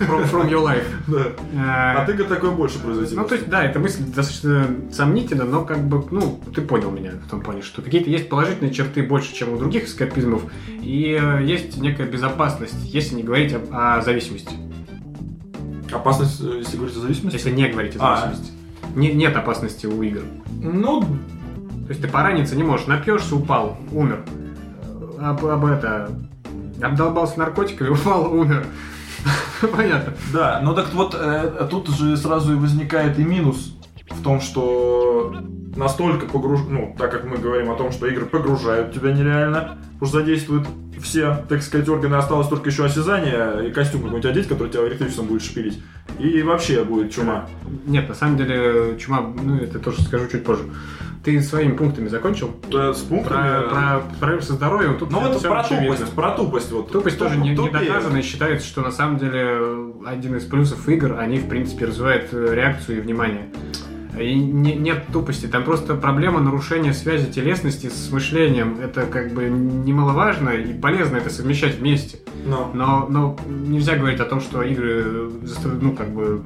from, from your life. Да. А, а ты такое больше произойти. Ну, то есть, да, эта мысль достаточно сомнительна, но как бы, ну, ты понял меня в том плане, что какие-то есть положительные черты больше, чем у других эскапизмов, и э, есть некая безопасность, если не говорить о, о зависимости. Опасность, э, если говорить о зависимости? Если не говорить о а. зависимости. А, не, нет опасности у игр. Ну, то есть ты пораниться не можешь, напьешься, упал, умер. Об, об это, обдолбался наркотиками, упал, умер. Понятно. Да, но так вот, э, тут же сразу и возникает и минус в том, что настолько погруж... ну, так как мы говорим о том, что игры погружают тебя нереально, уж задействуют все, так сказать, органы, осталось только еще осязание и костюм какой-нибудь одеть, который тебя электричеством будет шпилить. И вообще будет чума. Нет, на самом деле чума, ну это тоже скажу чуть позже. Ты своими пунктами закончил? Да, с пунктами. Про, про проблемы со здоровьем. Тут ну, это про тупость, про тупость. Вот. Тупость тоже не, не доказана и считается, что на самом деле один из плюсов игр, они в принципе развивают реакцию и внимание. И не, нет тупости, там просто проблема нарушения связи телесности с мышлением. Это как бы немаловажно и полезно это совмещать вместе. Но, но, но нельзя говорить о том, что игры, ну как бы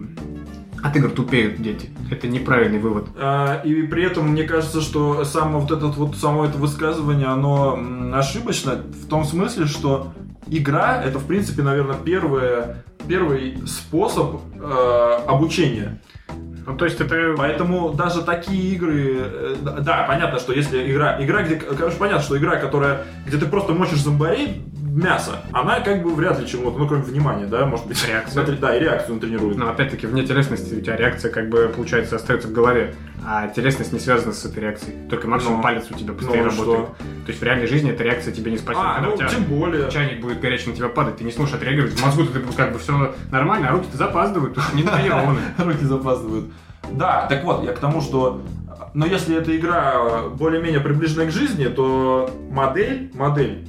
от игр тупеют дети. Это неправильный вывод. А, и при этом мне кажется, что само вот этот вот само это высказывание, оно ошибочно в том смысле, что игра это в принципе, наверное, первое, первый способ э, обучения. Ну, то есть это... Поэтому даже такие игры... Э, да, понятно, что если игра... Игра, где... Конечно, понятно, что игра, которая... Где ты просто мочишь зомбарей, мясо, она как бы вряд ли чему-то, ну, кроме внимания, да, может быть. Реакция. Да, и реакцию тренирует. Но опять-таки, вне телесности у тебя реакция, как бы, получается, остается в голове, а телесность не связана с этой реакцией. Только максимум ну, палец у тебя быстрее ну, работает. Что? То есть в реальной жизни эта реакция тебе не спасет. А, Когда ну, у тебя тем более. чайник будет горячий на тебя падать, ты не сможешь отреагировать. В мозгу ты как бы все нормально, а руки-то запаздывают, потому что не натренированы. Руки запаздывают. Да, так вот, я к тому, что но если эта игра более-менее приближена к жизни, то модель, модель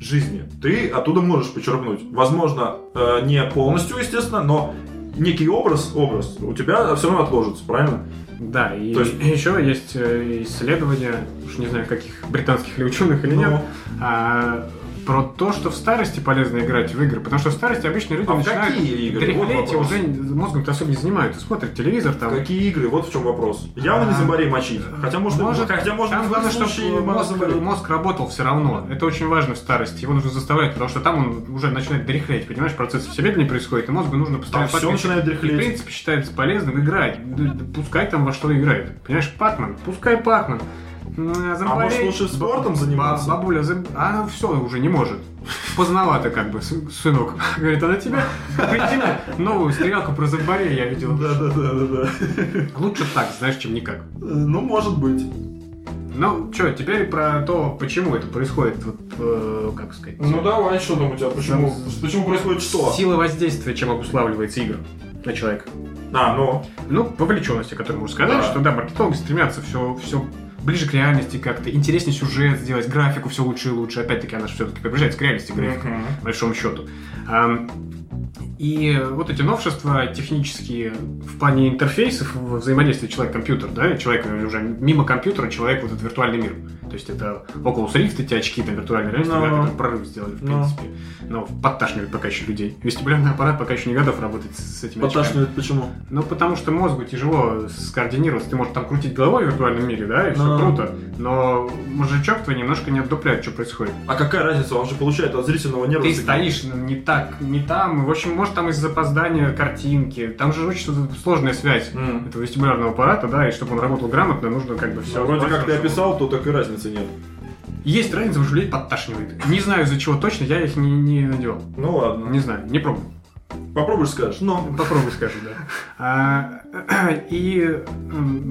жизни ты оттуда можешь почерпнуть. Возможно, э, не полностью, естественно, но некий образ, образ у тебя все равно отложится, правильно? Да, и То есть... еще есть э, исследования, уж не знаю, каких британских или ученых или ну... нет, а, про то, что в старости полезно играть в игры, потому что в старости обычно люди а начинают дряхлеть и уже мозгом-то особо не занимаются, смотрят телевизор там. Какие игры? Вот в чем вопрос. Явно не зомбарей мочить. Хотя может, может, хотя может там главное, чтобы мозг, мозг работал все равно. Это очень важно в старости. Его нужно заставлять, потому что там он уже начинает дряхлеть, понимаешь, процесс все медленнее происходит, и мозгу нужно постоянно все начинает дряхлеть. И, в принципе, считается полезным играть. Пускай там во что играет. Понимаешь, Пакман, пускай Пакман. Замболей, а может лучше спортом заниматься? Бабуля, зам... а все уже не может. Поздновато как бы, сынок. Говорит, а на тебя прийти новую стрелялку про зомбарей я видел. Да, да, да, да, да. Лучше так, знаешь, чем никак. Ну, может быть. Ну, что, теперь про то, почему это происходит, вот, э, как сказать. Ну давай, что там у тебя, почему, почему происходит что? Сила воздействия, чем обуславливается игра на человека. А, ну? Ну, вовлеченности, которую можно сказать, да. что да, маркетологи стремятся все, все ближе к реальности как-то, интереснее сюжет сделать, графику все лучше и лучше. Опять-таки, она все-таки приближается к реальности графика, по большому счету. И вот эти новшества технические в плане интерфейсов взаимодействия человек-компьютер, да, человек уже мимо компьютера, человек вот этот виртуальный мир. То есть это Oculus Rift, эти очки там виртуальной реальности, да, которые прорыв сделали, в no. принципе. Но подташнивает пока еще людей. Вестибулярный аппарат пока еще не готов работать с этими Подташнивает почему? Ну, потому что мозгу тяжело скоординироваться. Ты можешь там крутить головой в виртуальном мире, да, и все no. круто. Но мозжечок твой немножко не отдупляет, что происходит. А какая разница? Он же получает от зрительного нерва. Ты стоишь не так, не там. В общем, может там из-за запоздания картинки. Там же очень сложная связь mm. этого вестибулярного аппарата, да, и чтобы он работал грамотно, нужно как бы все. Ну, вроде как ты описал, то такой разницы нет. Есть разница, потому что людей подташнивает. Не знаю из-за чего точно, я их не, не надевал. Ну ладно. Не знаю, не пробовал. Попробуешь, скажешь. Ну, попробуй, скажу, да. А, и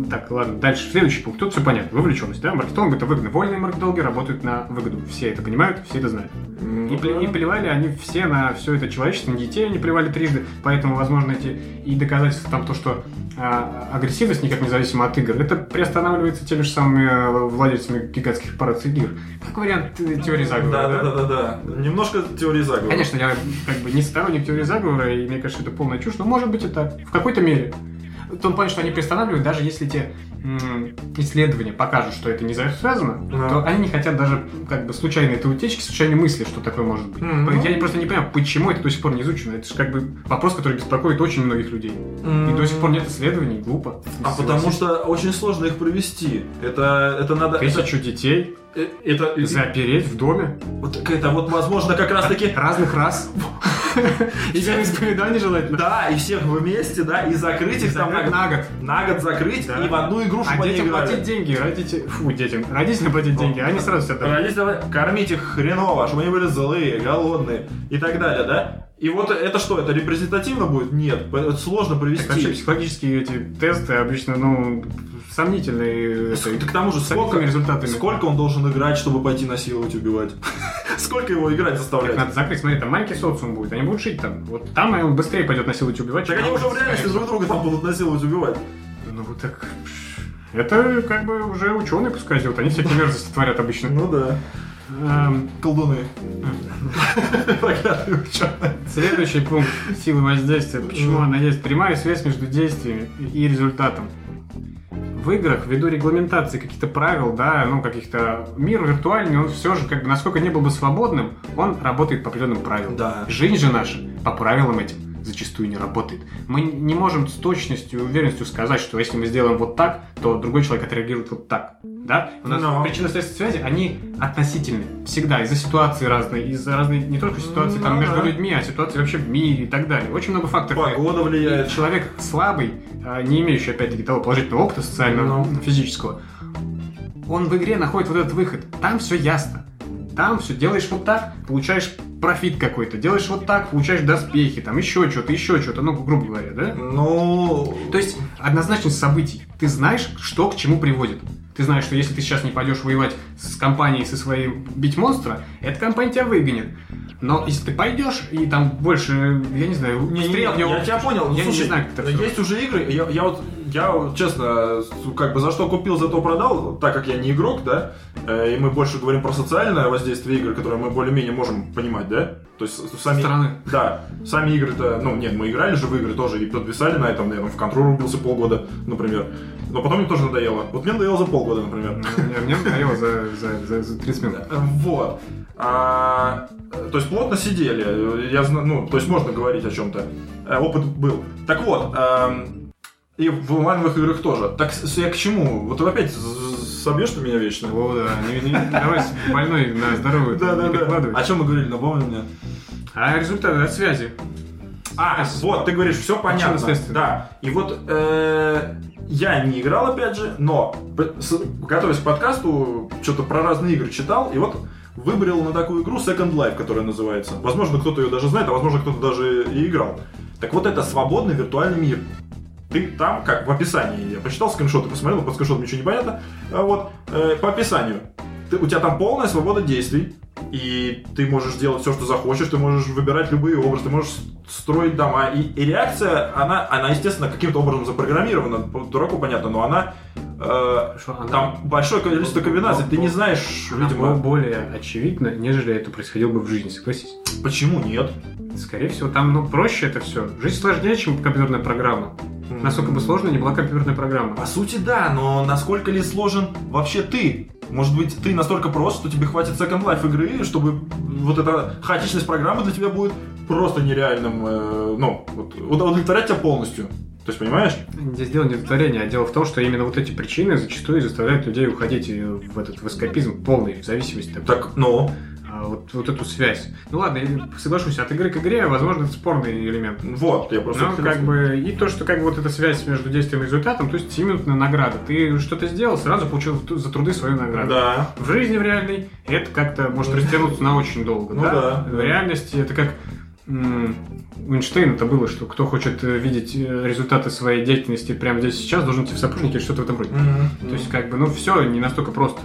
так, ладно, дальше следующий пункт. Тут все понятно. Вовлеченность, да? Маркетолог это выгодно. Вольные маркетологи работают на выгоду. Все это понимают, все это знают. Ну, и, да. и плевали они все на все это человечество, на детей они плевали трижды. Поэтому, возможно, эти и доказательства там то, что а, агрессивность никак независимо от игр, это приостанавливается теми же самыми э, владельцами гигантских корпораций игр. Как вариант э, теории заговора. Да, да, да, да, да. Немножко теории заговора. Конечно, я как бы не сторонник теории заговора, и мне кажется, это полная чушь, но может быть и так. В какой-то мере. В том плане, что они приостанавливают, даже если те исследования покажут, что это не связано, no. то они не хотят даже как бы случайные это утечки, случайные мысли, что такое может быть. Mm-hmm. Я просто не понимаю, почему это до сих пор не изучено. Это же как бы вопрос, который беспокоит очень многих людей. Mm-hmm. И до сих пор нет исследований, глупо. А потому что очень сложно их провести. Это, это надо... Тысячу это... детей это запереть в доме. Вот это вот возможно как раз таки разных раз. И исповедание желательно. Да, и всех вместе, да, и закрыть их там на год. На год закрыть и в одну игру, чтобы А детям платить деньги, родители... Фу, детям. Родителям платить деньги, они сразу все это... Родителям кормить их хреново, чтобы они были злые, голодные и так далее, да? И вот это что, это репрезентативно будет? Нет, это сложно провести. Так вообще психологические эти тесты обычно, ну, сомнительные. Это, к тому же, сколько, результатами. сколько он должен играть, чтобы пойти насиловать, убивать? сколько его играть заставлять? Так, надо закрыть, смотри, там маленький социум будет, они будут жить там. Вот там он быстрее пойдет насиловать, убивать. Так они уже в реальности друг друга там будут насиловать, убивать. Ну, вот так... Это как бы уже ученые пускай делают, они всякие мерзости творят обычно. Ну да. Эм, колдуны. Проклятые ученые. Следующий пункт силы воздействия. Почему она есть? Прямая связь между действиями и результатом. В играх, ввиду регламентации каких-то правил, да, ну, каких-то... Мир виртуальный, он все же, как бы, насколько не был бы свободным, он работает по определенным правилам. Да. Жизнь же наша по правилам этим зачастую не работает. Мы не можем с точностью и уверенностью сказать, что если мы сделаем вот так, то другой человек отреагирует вот так. Да? У нас Но... причинно-следственные связи, они относительны. Всегда. Из-за ситуации разные. Из-за разной не только ситуации там, между людьми, а ситуации вообще в мире и так далее. Очень много факторов. Погода влияет. И человек слабый, а, не имеющий, опять-таки, того положительного опыта социального, Но... физического, он в игре находит вот этот выход. Там все ясно. Там все делаешь вот так, получаешь профит какой-то, делаешь вот так, получаешь доспехи, там еще что-то, еще что-то, ну, грубо говоря, да? Ну... То есть, однозначность событий. Ты знаешь, что к чему приводит. Ты знаешь, что если ты сейчас не пойдешь воевать с компанией, со своей бить монстра, эта компания тебя выгонит. Но если ты пойдешь и там больше, я не знаю, не, стрел, не, не, я тебя понял. Я Слушай, не знаю, как это Есть уже игры, я, я вот я, честно, как бы за что купил, за то продал, так как я не игрок, да, э, и мы больше говорим про социальное воздействие игр, которое мы более-менее можем понимать, да? То есть сами... Стороны. Да, сами игры-то, ну, нет, мы играли же в игры тоже, и подписали на этом, я там в контроль рубился полгода, например. Но потом мне тоже надоело. Вот мне надоело за полгода, например. Мне надоело за, за, за, за 30 минут. Вот. А, то есть плотно сидели. Я, ну, то есть можно говорить о чем-то. Э, опыт был. Так вот, эм, и в онлайновых играх тоже. Так я к чему? Вот опять собьешь ты меня вечно? О, да. Не, не, давай больной на здоровую. Да, да, да. О чем мы говорили, напомни мне. А результаты от связи. А, вот, ты говоришь, все понятно. Да. И вот э, я не играл, опять же, но готовясь к подкасту, что-то про разные игры читал, и вот выбрал на такую игру Second Life, которая называется. Возможно, кто-то ее даже знает, а возможно, кто-то даже и играл. Так вот, это свободный виртуальный мир. Ты там, как в описании, я почитал скриншоты, посмотрел, под скриншотом ничего не понятно. А вот, э, по описанию. Ты, у тебя там полная свобода действий, и ты можешь делать все, что захочешь, ты можешь выбирать любые образы, ты можешь строить дома. И, и реакция, она, она, естественно, каким-то образом запрограммирована, дураку понятно, но она. Там большое количество комбинаций, ты не знаешь, видимо... более очевидно, нежели это происходило бы в жизни, согласись? Почему нет? Скорее всего, там ну, проще это все. Жизнь сложнее, чем компьютерная программа. Насколько бы сложно не была компьютерная программа. По сути, да, но насколько ли сложен вообще ты? Может быть, ты настолько прост, что тебе хватит Second Life игры, чтобы вот эта хаотичность программы для тебя будет просто нереальным, э, ну, вот, удовлетворять тебя полностью. То есть, понимаешь? Здесь дело не в удовлетворении, а дело в том, что именно вот эти причины зачастую заставляют людей уходить в этот в эскапизм полный, в зависимости. Так, но а, вот, вот эту связь. Ну ладно, я соглашусь, от игры к игре, возможно, это спорный элемент. Вот, я просто... Ну, как бы, и то, что как бы вот эта связь между действием и результатом, то есть сиюминутная награда. Ты что-то сделал, сразу получил за труды свою награду. Да. В жизни в реальной это как-то может растянуться на очень долго. Ну да. В реальности это как у Эйнштейна это было, что кто хочет э, видеть э, результаты своей деятельности прямо здесь сейчас, должен идти в сапожники или что-то в этом роде. Mm-hmm. То есть, как бы, ну, все не настолько просто.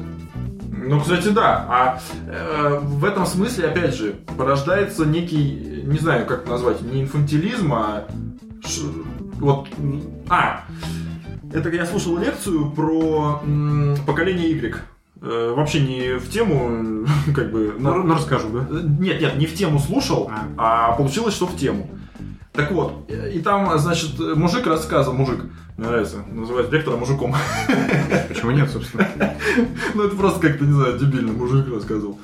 Ну, кстати, да. А э, в этом смысле, опять же, порождается некий, не знаю, как назвать, не инфантилизм, а ш, вот, а, это я слушал лекцию про м, поколение Y. Э, вообще не в тему, как бы... Ну расскажу, да? Нет, нет, не в тему слушал, а, а получилось, что в тему. Так вот, и там, значит, мужик рассказывал, мужик, мне нравится, называть лектора мужиком. Почему нет, собственно? Ну, это просто как-то, не знаю, дебильно, мужик рассказывал.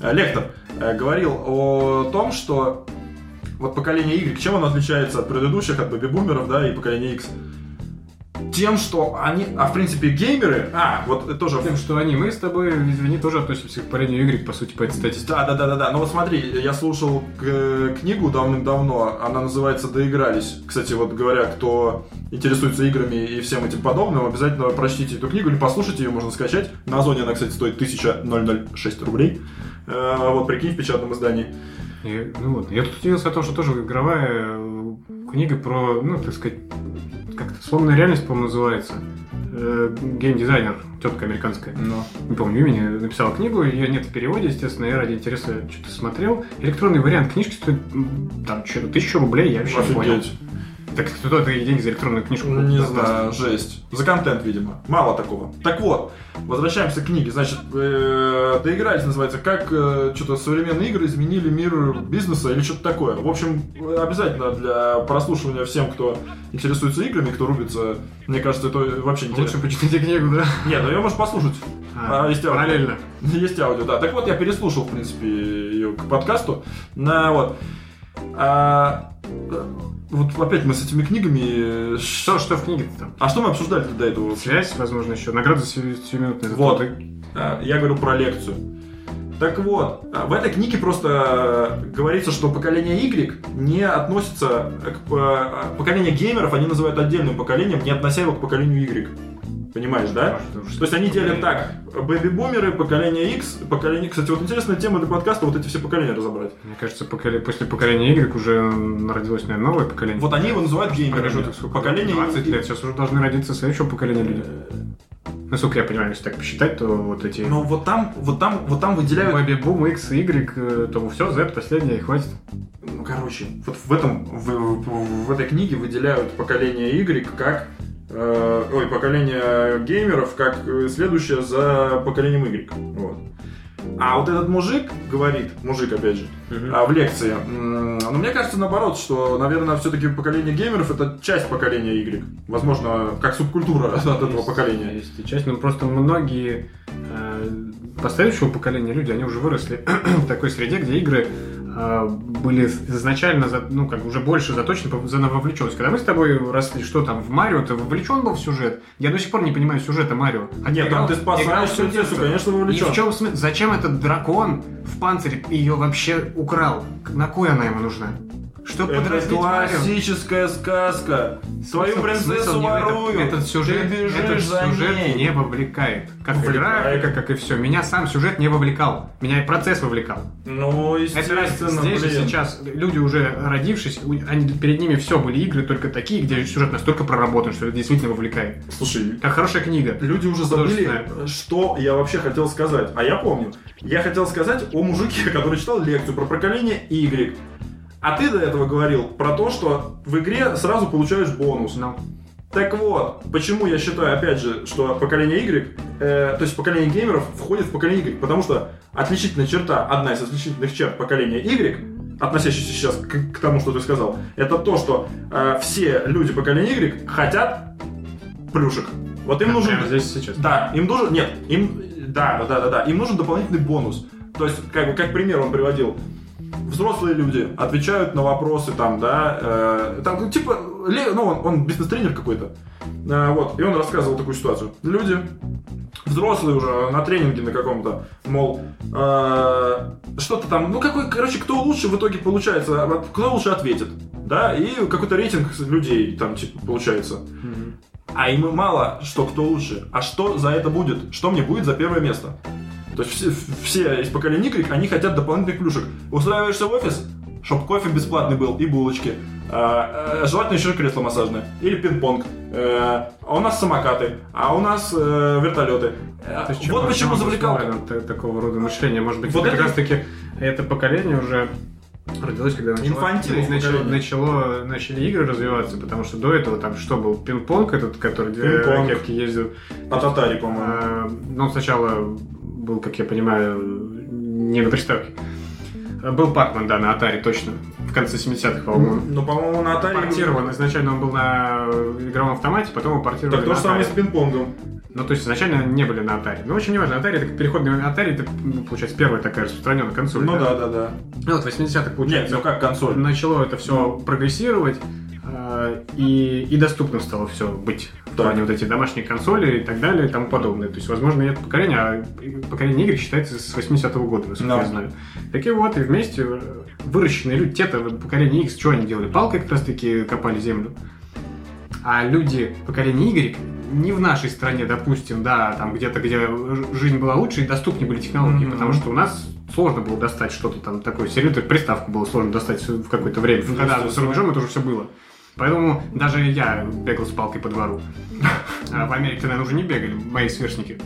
Э, лектор э, говорил о том, что вот поколение Y, чем оно отличается от предыдущих, от бэби-бумеров, да, и поколения X? Тем, что они, а в принципе геймеры, а, вот это тоже... Тем, что они, мы с тобой, извини, тоже относимся к поколению Y, по сути, по этой статистике. Да, да, да, да, да, ну вот смотри, я слушал книгу давным-давно, она называется «Доигрались». Кстати, вот говоря, кто интересуется играми и всем этим подобным, обязательно прочтите эту книгу или послушайте ее, можно скачать. На Озоне она, кстати, стоит 1006 рублей. Э, вот, прикинь, в печатном издании. И, ну вот, я тут удивился о том, что тоже игровая книга про, ну, так сказать, как-то сломанная реальность, по-моему, называется. Э, геймдизайнер, тетка американская, но не помню имени, написала книгу, ее нет в переводе, естественно, я ради интереса что-то смотрел. Электронный вариант книжки стоит там что-то тысячу рублей, я вообще не понял. Так кто это деньги за электронную книжку? Ну, не знаю, жесть. За контент, видимо. Мало такого. Так вот, возвращаемся к книге. Значит, э, доигрались, называется, как э, что-то современные игры изменили мир бизнеса или что-то такое. В общем, обязательно для прослушивания всем, кто интересуется играми, кто рубится, мне кажется, это вообще интересно. Лучше почитайте книгу, да? Нет, ну ее можешь послушать. А, а, есть параллельно. Есть аудио, да. Так вот, я переслушал, в принципе, ее к подкасту. На, вот. А, вот опять мы с этими книгами... Что, что в книге там? А что мы обсуждали до этого? Связь, возможно, еще. Награда за сиюминутный Вот. Я говорю про лекцию. Так вот, в этой книге просто говорится, что поколение Y не относится к... А, поколение геймеров, они называют отдельным поколением, не относя его к поколению Y. Понимаешь, да? То есть они делят так, бэби-бумеры, поколение X, поколение... Кстати, вот интересная тема для подкаста, вот эти все поколения разобрать. Мне кажется, поколе... после поколения Y уже родилось, наверное, новое поколение. Вот они его называют геймерами. Поколение 20 лет, сейчас уже должны родиться следующее поколение людей. Насколько я понимаю, если так посчитать, то вот эти... Ну вот там, вот там, вот там выделяют... Baby Boom, X, Y, э, то все, Z последнее, и хватит. Ну, короче, вот в этом, в, в, в этой книге выделяют поколение Y как э, ой, поколение геймеров как следующее за поколением Y. Вот. А вот этот мужик говорит, мужик опять же, uh-huh. в лекции, ну мне кажется наоборот, что, наверное, все-таки поколение геймеров это часть поколения Y. Возможно, как субкультура от этого есть, поколения. Есть и часть, но просто многие э, последующего поколения люди, они уже выросли в такой среде, где игры а, были изначально, ну, как уже больше заточены за вовлеченность. Когда мы с тобой росли, что там, в Марио, ты вовлечен был в сюжет? Я до сих пор не понимаю сюжета Марио. А Нет, там ты спасаешь принцессу, конечно, вовлечен. И в чем смысл? Зачем этот дракон в панцире ее вообще украл? На кой она ему нужна? Что это классическая Марио? сказка. Свою принцессу ворую. Этот сюжет, этот сюжет ней. не вовлекает. Как вовлекает. игра, как и все. Меня сам сюжет не вовлекал. Меня и процесс вовлекал. Ну, естественно. Это здесь блин. сейчас люди уже родившись, они, перед ними все были игры только такие, где сюжет настолько проработан, что это действительно вовлекает. Слушай, как хорошая книга. Люди уже забыли, что я вообще хотел сказать. А я помню. Я хотел сказать о мужике, который читал лекцию про поколение Y. А ты до этого говорил про то, что в игре сразу получаешь бонус. No. Так вот, почему я считаю, опять же, что поколение Y, э, то есть поколение геймеров входит в поколение Y, потому что отличительная черта, одна из отличительных черт поколения Y, относящаяся сейчас к, к тому, что ты сказал, это то, что э, все люди поколения Y хотят плюшек. Вот им нужен... Прямо здесь сейчас. Да, им нужен... Нет, им... Да, да, да, да, им нужен дополнительный бонус. То есть, как, бы, как пример он приводил, взрослые люди отвечают на вопросы там, да, э, там, ну, типа, ну, он, он бизнес-тренер какой-то, э, вот, и он рассказывал такую ситуацию. Люди, взрослые уже на тренинге на каком-то, мол, э, что-то там, ну, какой, короче, кто лучше в итоге получается, кто лучше ответит, да, и какой-то рейтинг людей там, типа, получается. Mm-hmm. А им мало, что кто лучше, а что за это будет, что мне будет за первое место. То есть все, все из поколения Y, они хотят дополнительных плюшек. Устраиваешься в офис, чтобы кофе бесплатный был и булочки. А, а, желательно еще кресло массажное. Или пинг-понг. А, а у нас самокаты, а у нас а, вертолеты. То есть, вот почему завлекалка. Такого рода мышления. Может быть, вот это как раз таки это поколение уже родилось, когда начало, начало, начало, начали игры развиваться, потому что до этого там что был? Пинг-понг этот, который две ракетки ездил. От Atari, по-моему. А, ну, сначала был, как я понимаю, не на приставке. Был Пакман, да, на Atari, точно. В конце 70-х, по-моему. Ну, по-моему, на Atari... Портирован. Изначально он был на игровом автомате, потом его портировали Так то же самое с пинг-понгом. Ну, то есть изначально не были на Atari. Ну, очень неважно. Atari, это переходный Atari, это, ну, получается, первая такая распространенная консоль. Ну, да, да, да. Ну, вот в 80-х, получается. Нет, ну как консоль? Начало это все прогрессировать, э, и, и доступным стало все быть в плане вот эти домашние консоли и так далее и тому подобное. То есть, возможно, это поколение, а поколение игр считается с 80-го года, насколько да. я знаю. Такие вот, и вместе э, выращенные люди, те-то поколение X, что они делали? Палкой как раз-таки копали землю. А люди поколения Y не в нашей стране, допустим, да, там где-то, где жизнь была лучше и доступнее были технологии, mm-hmm. потому что у нас сложно было достать что-то там такое серьезное, приставку было сложно достать в какое-то время. Ну, Когда за рубежом это уже все было. Поэтому даже я бегал с палкой по двору. А в Америке, наверное, уже не бегали мои сверстники.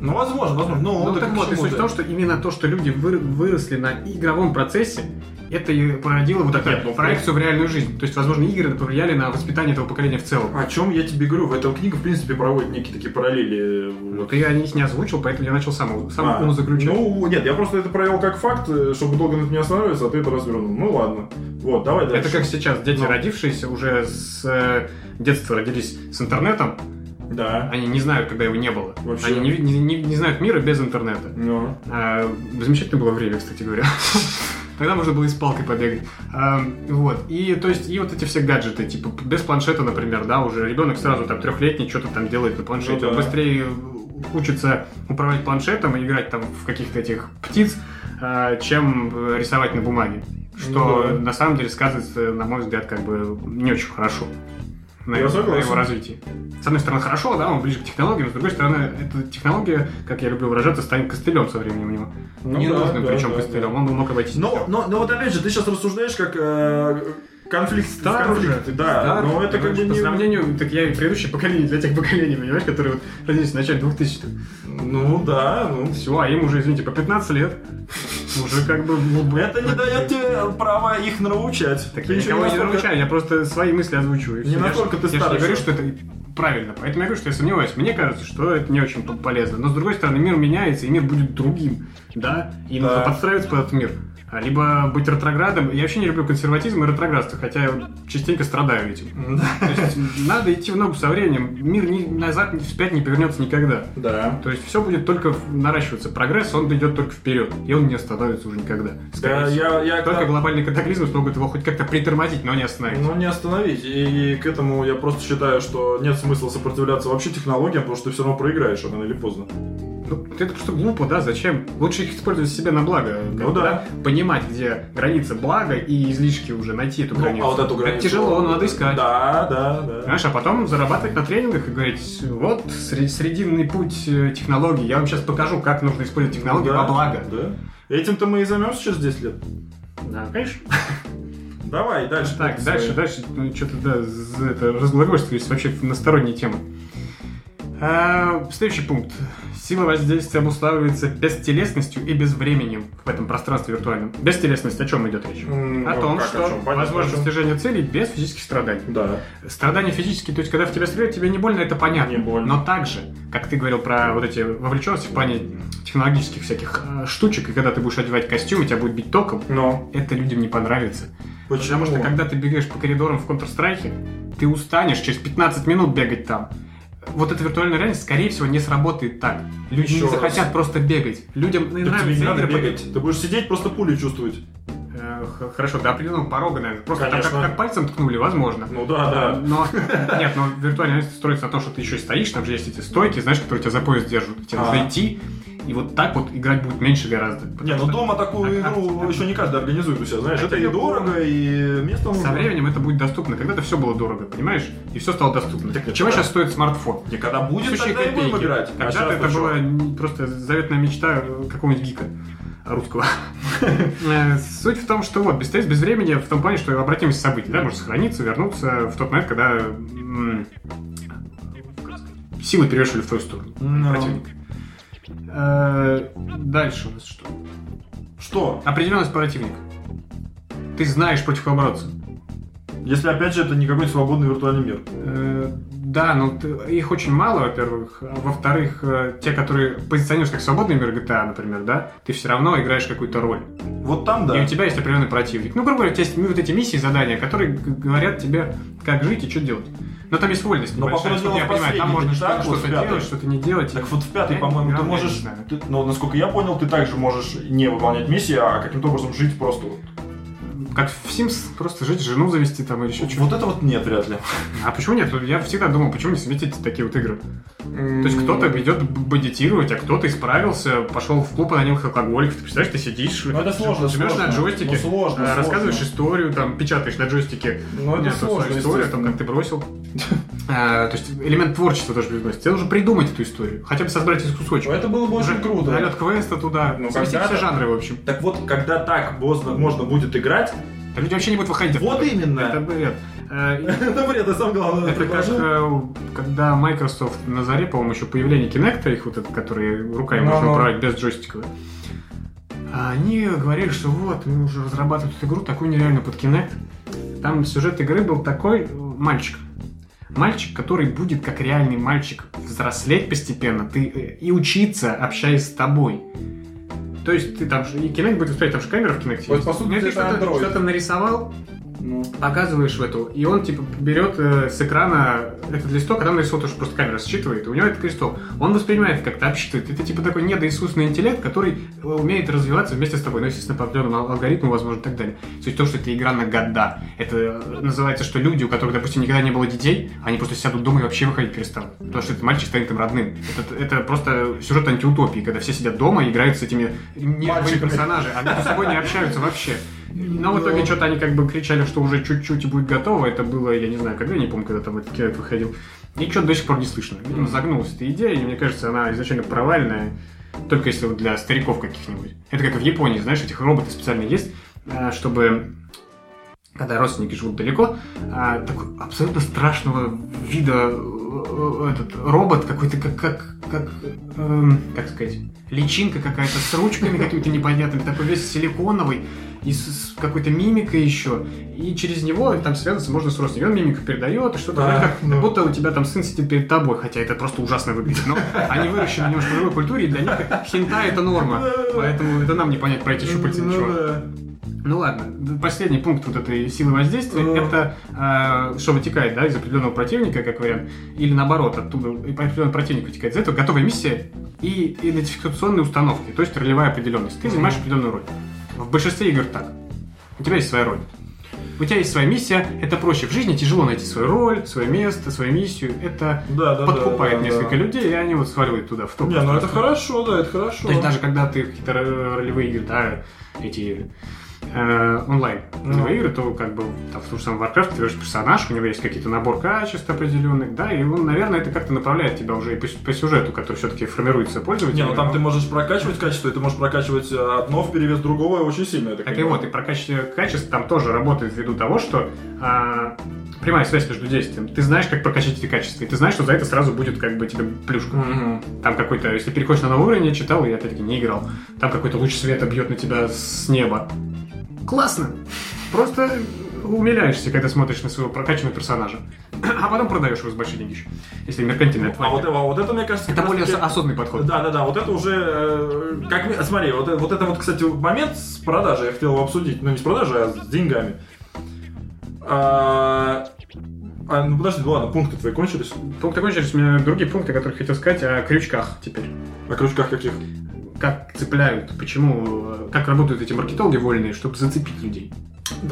Ну, возможно, возможно. Ну, ну так вот, и суть в том, что именно то, что люди выросли на игровом процессе, это и породило вот такую ну, проекцию в реальную жизнь. То есть, возможно, игры повлияли на воспитание этого поколения в целом. О чем я тебе говорю? В этом книга, в принципе, проводит некие такие параллели. Ну, ты о них не озвучил, поэтому я начал сам, сам а, заключать. Ну, нет, я просто это провел как факт, э, чтобы долго на это не останавливаться, а ты это развернул. Ну, ладно. Вот, давай дальше. Это как сейчас дети, ну. родившиеся уже с э, детства родились с интернетом, да. Они не знают, когда его не было. Вообще. Они не, не, не, не знают мира без интернета. Ну. А, замечательное было время, кстати говоря. Тогда можно было и с палкой побегать. А, вот. И то есть, и вот эти все гаджеты, типа без планшета, например, да, уже ребенок сразу там трехлетний что-то там делает на планшете. Ну, да. Он быстрее учится управлять планшетом и играть там в каких-то этих птиц, а, чем рисовать на бумаге. Что ну, да. на самом деле сказывается, на мой взгляд, как бы не очень хорошо на, его, на его развитии. С одной стороны, хорошо, да, он ближе к технологиям, с другой стороны, эта технология, как я люблю выражаться, станет костылем со временем у него. Ну, Ненужным да, причем да, костылем, да. он бы мог обойтись. Но, но, но вот опять же, ты сейчас рассуждаешь как э, конфликт Стар конфликт, уже. да, Стар, но это как бы по не... сравнению, так я предыдущее поколение для тех поколений, понимаешь, которые вот родились в начале 2000-х. Ну да, ну. Все, а им уже, извините, по 15 лет. Уже как бы... Это не дает тебе права их научать. Так я никого не научаю, я просто свои мысли озвучиваю. Не насколько ты старый. Я говорю, что это правильно. Поэтому я говорю, что я сомневаюсь. Мне кажется, что это не очень полезно. Но с другой стороны, мир меняется, и мир будет другим. Да? И да. нужно подстраиваться под этот мир. А, либо быть ретроградом. Я вообще не люблю консерватизм и ретроградство, хотя я частенько страдаю этим. То есть надо идти в ногу со временем. Мир ни назад, ни вспять не повернется никогда. Да. То есть все будет только наращиваться. Прогресс, он идет только вперед. И он не остановится уже никогда. Да, я, я, только как... глобальный катаклизм смогут его хоть как-то притормозить, но не остановить. Ну, не остановить. И к этому я просто считаю, что нет смысла сопротивляться вообще технологиям, потому что ты все равно проиграешь рано или поздно. Ну, это просто глупо, да, зачем? Лучше их использовать себе на благо. Ну да. Понимать, где граница блага и излишки уже найти эту границу. Ну, а вот эту границу... Это тяжело, надо искать. Да, да, да. Знаешь, а потом зарабатывать на тренингах и говорить, вот срединный путь э, технологий, я вам сейчас покажу, как нужно использовать технологии да, во благо. Да. Этим-то мы и займемся через 10 лет. Да, конечно. Давай, дальше. Так, дальше, дальше, ну, что-то, да, это, разглагольствуюсь вообще на сторонние темы. А, следующий пункт. Сила воздействия обуславливается бестелесностью и безвременем в этом пространстве виртуальном. Бестелесность, о чем идет речь? Mm, о том, как, что о чем? возможно достижение целей без физических страданий. Да. Страдания физические, то есть когда в тебя стреляют, тебе не больно, это понятно. Не больно. Но также, как ты говорил про вот эти вовлеченности в плане технологических всяких э, штучек, и когда ты будешь одевать костюм, и тебя будет бить током, Но. это людям не понравится. Почему? Потому что когда ты бегаешь по коридорам в Counter-Strike, ты устанешь через 15 минут бегать там вот эта виртуальная реальность, скорее всего, не сработает так. Люди Еще не захотят раз. просто бегать. Людям так нравится тебе не надо бегать. Ты будешь сидеть, просто пули чувствовать. Э, хорошо, до определенного порога, наверное. Просто так, как, как пальцем ткнули, возможно. Ну да, да. Но нет, но виртуальная реальность строится на том, что ты еще и стоишь, там же есть эти стойки, знаешь, которые тебя за пояс держат. Тебе нужно идти, и вот так вот играть будет меньше гораздо. Не, ну дома такую так, игру так, еще не каждый организует у себя, знаешь, это, это и дорого, и место нужно. Со временем это будет доступно. Когда-то все было дорого, понимаешь? И все стало доступно. Так, Чего сейчас стоит смартфон? И когда будет, тогда и будем играть. А Когда-то это была просто заветная мечта какого-нибудь гика русского. Э, суть в том, что вот, без без времени в том плане, что обратимость событий, да, может сохраниться, вернуться в тот момент, когда силы перешли в твою сторону no. противника. Э, дальше у нас что? Что? Определенность противника. Ты знаешь против кого бороться. Если, опять же, это не какой-то свободный виртуальный мир. Э, да, но их очень мало, во-первых. А во-вторых, э, те, которые позиционируют как свободный мир GTA, например, да, ты все равно играешь какую-то роль. Вот там, да. И у тебя есть определенный противник. Ну, грубо говоря, у тебя есть вот эти миссии, задания, которые говорят тебе, как жить и что делать. Но там есть вольность. Но, по ходу я понимаю, там можно что-то вот делать, что-то не делать. Так вот в пятый, по-моему, ты можешь... Ты, ну, насколько я понял, ты также можешь не выполнять миссии, а каким-то образом жить просто вот как в Sims просто жить, жену завести там или еще что-то. Вот это вот нет, вряд ли. А почему нет? Я всегда думал, почему не сметить такие вот игры? То есть кто-то идет бодитировать, а кто-то исправился, пошел в клуб анонимных алкоголиков. Ты представляешь, ты сидишь, ну, это сложно, живешь сложно. на джойстике, ну, сложно, э, рассказываешь сложно. историю, там, печатаешь на джойстике. Ну, это сложно, историю, там, как ты бросил. А, то есть элемент творчества тоже привносит. Тебе нужно придумать эту историю. Хотя бы собрать из кусочков. Это было бы очень круто. Налет квеста туда. Ну, все жанры, в общем. Так вот, когда так можно будет играть, так люди вообще не будут выходить. Вот именно. Это бред. Это бред, это самое главное. Это как, э, когда Microsoft на заре, по-моему, еще появление Kinect, их вот этот, который руками ну, можно ну. управлять без джойстика, они говорили, что вот, мы уже разрабатываем эту игру, такую нереальную под Kinect. Там сюжет игры был такой, мальчик. Мальчик, который будет как реальный мальчик взрослеть постепенно, ты э, и учиться, общаясь с тобой. То есть ты там же, и Kinect будет воспринимать, там же камера в Kinect. Вот, по сути, ты что-то, что-то нарисовал, ну. показываешь в эту, и он типа берет э, с экрана этот листок, а там нарисовал то, что просто камера считывает, и у него этот листок. Он воспринимает как-то, обсчитывает. Это типа такой недоискусственный интеллект, который э, умеет развиваться вместе с тобой, ну, естественно, по определенному алгоритму, возможно, и так далее. То есть то, что это игра на года. Это э, называется, что люди, у которых, допустим, никогда не было детей, они просто сядут дома и вообще выходить перестанут. Потому что этот мальчик станет им родным. Это, это просто сюжет антиутопии, когда все сидят дома и играют с этими не персонажи, а между собой не общаются вообще. Но в итоге что-то они как бы кричали, что уже чуть-чуть и будет готово. Это было, я не знаю, когда, я не помню, когда там этот кинет выходил. И что-то до сих пор не слышно. Видимо, загнулась эта идея, и мне кажется, она изначально провальная. Только если вот для стариков каких-нибудь. Это как в Японии, знаешь, этих роботов специально есть, э, чтобы когда родственники живут далеко, а, такой абсолютно страшного вида э, этот робот какой-то как как как эм, как сказать личинка какая-то с ручками какими-то непонятными, такой весь силиконовый, и с, с какой-то мимикой еще. И через него там связаться можно с родственником. Он мимику передает, и что-то Да, как, ну. как будто у тебя там сын сидит перед тобой, хотя это просто ужасно выглядит. Но они выращены немножко в другой культуре, и для них хентай это норма. Поэтому это нам не понять про эти щупальца Ну ничего. Ну ладно, последний пункт вот этой силы воздействия, Ну. это э, что вытекает, да, из определенного противника, как вариант, или наоборот, оттуда определенный противник вытекает из этого, готовая миссия и идентификационные установки, то есть ролевая определенность. Ты занимаешь определенную роль. В большинстве игр так. У тебя есть своя роль. У тебя есть своя миссия, это проще. В жизни тяжело найти свою роль, свое место, свою миссию. Это Да, да, подкупает да, да, несколько да. людей, и они вот сваливают туда, в топ. Не, ну это хорошо, да, это хорошо. То есть даже когда ты какие-то ро- ролевые игры, да, эти э, онлайн ролевые игры, то как бы там, в том же самом Warcraft ты берешь персонаж, у него есть какие-то набор качеств определенных, да, и он, наверное, это как-то направляет тебя уже и по, по сюжету, который все-таки формируется пользователем. Не, ну там ты можешь прокачивать качество, и ты можешь прокачивать э, одно в перевес другого очень сильно. я так и вот, и прокачивание качеств там тоже работает ввиду того, что а, прямая связь между действием. Ты знаешь, как прокачать эти качества, и ты знаешь, что за это сразу будет как бы тебе плюшка. Мгм. Там какой-то, если переходишь на новый уровень, я читал, и опять-таки не играл. Там какой-то луч света бьет на тебя с неба. Классно! Просто умиляешься, когда смотришь на своего прокачанного персонажа. А потом продаешь его с большие деньги еще. Если меркантильная А тварь. вот, а вот это, мне кажется, это более ос- осознанный подход. Да, да, да, вот это уже, э, как, смотри, вот, вот это вот, кстати, момент с продажей, я хотел его обсудить, ну не с продажей, а с деньгами. А, а, ну подожди, ну ладно, пункты твои кончились. Пункты кончились, у меня другие пункты, которые хотел сказать о крючках теперь. На крючках каких? Как цепляют, почему, как работают эти маркетологи вольные, чтобы зацепить людей.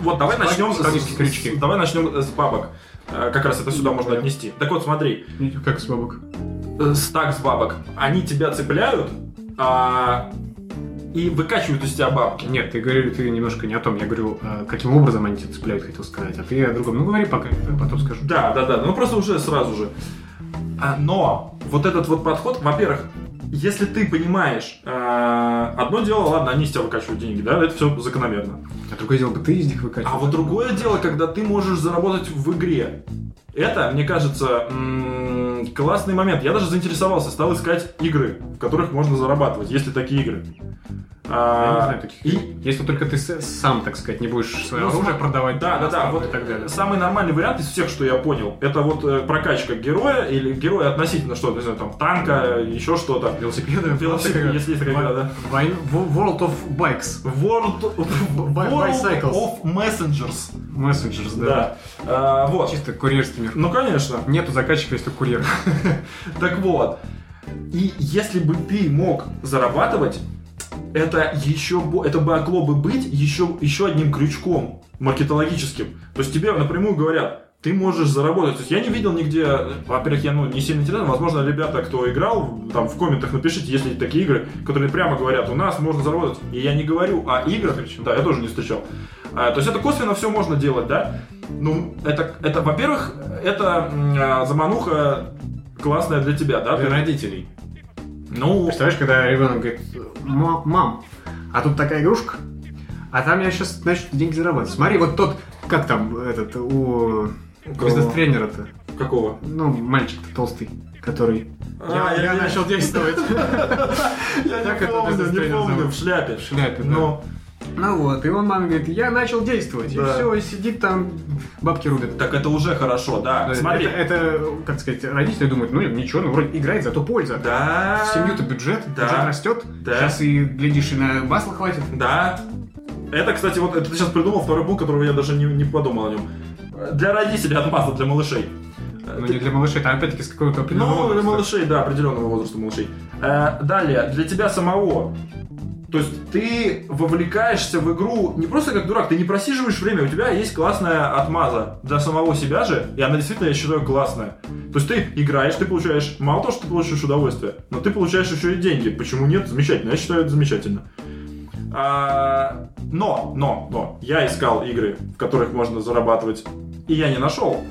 Вот давай начнем с, с- давай начнем с бабок. Э, Как раз это сюда можно Да. отнести. Так вот, смотри, Как с бабок. э, стак с бабок, они тебя цепляют, а, и выкачивают из тебя бабки. Нет, ты говорил, ты немножко не о том. Я говорю, э, каким образом они тебя цепляют, хотел сказать. А ты о другом. Ну, говори пока, потом скажу. Да, да, да, ну просто уже сразу же. Но вот этот вот подход, во-первых, если ты понимаешь, э, одно дело, ладно, они из тебя выкачивают деньги, да, это все закономерно. А другое дело ты из них выкачивал. А вот другое дело, когда ты можешь заработать в игре. Это, мне кажется, классный момент. Я даже заинтересовался, стал искать игры, в которых можно зарабатывать, если такие игры. Я не А, знаю таких. и- Если только ты сам, так сказать, не будешь свое Ну, оружие продавать. Да, да, да. и Вот так далее. самый нормальный вариант из всех, что я понял, это вот э, прокачка героя или героя относительно что, не знаю, там танка, еще что-то. Велосипеды. Велосипед, если есть такая игра, да. World of Bikes. World, Bi- World bicycles. of Messengers. Messengers, да. Да. А, вот. Чисто курьерский мир. Ну, конечно. Нету заказчика, если курьер. Так вот. И если бы ты мог зарабатывать, это еще это бы могло бы быть еще, еще одним крючком маркетологическим. То есть тебе напрямую говорят, ты можешь заработать. То есть я не видел нигде, во-первых, я ну, не сильно интересно, возможно, ребята, кто играл, там в комментах напишите, есть ли такие игры, которые прямо говорят, у нас можно заработать. И я не говорю о играх, да, я тоже не встречал. А, то есть это косвенно все можно делать, да? Ну, это, это во-первых, это а, замануха классная для тебя, да? Для Ты- родителей. ну, Представляешь, когда ребенок говорит, «Ма- мам, а тут такая игрушка, а там я сейчас начну деньги зарабатывать. Смотри, вот тот, как там, этот, у бизнес-тренера-то, какого? ну, мальчик-то толстый, который... А, я, я- я начал действовать. Я не помню, не помню, в шляпе. В шляпе. Но, Ну вот, и он маме говорит, я начал действовать. И Да. все, и сидит там, бабки рубят. так это уже хорошо, да. Да, Смотри. Это, это, как сказать, родители думают, ну ничего, ну вроде играет, зато польза. Да. В семью-то бюджет, Да. бюджет растет. Да. Сейчас и, глядишь, и на масло хватит. Да. Это, кстати, вот это ты сейчас придумал второй пункт, которого я даже не, не подумал о нем. Для родителей от масла для малышей. Ну Ты- не для малышей, там опять-таки с какого-то определенного Ну, для возраста. малышей, да, определенного возраста малышей. Э, далее, для тебя самого. То есть ты вовлекаешься в игру не просто как дурак, ты не просиживаешь время, у тебя есть классная отмаза для самого себя же, и она действительно, я считаю, классная. То есть ты играешь, ты получаешь, мало того, что ты получаешь удовольствие, но ты получаешь еще и деньги. Почему нет? Замечательно, я считаю это замечательно. А, но, но, но, я искал игры, в которых можно зарабатывать, и я не нашел.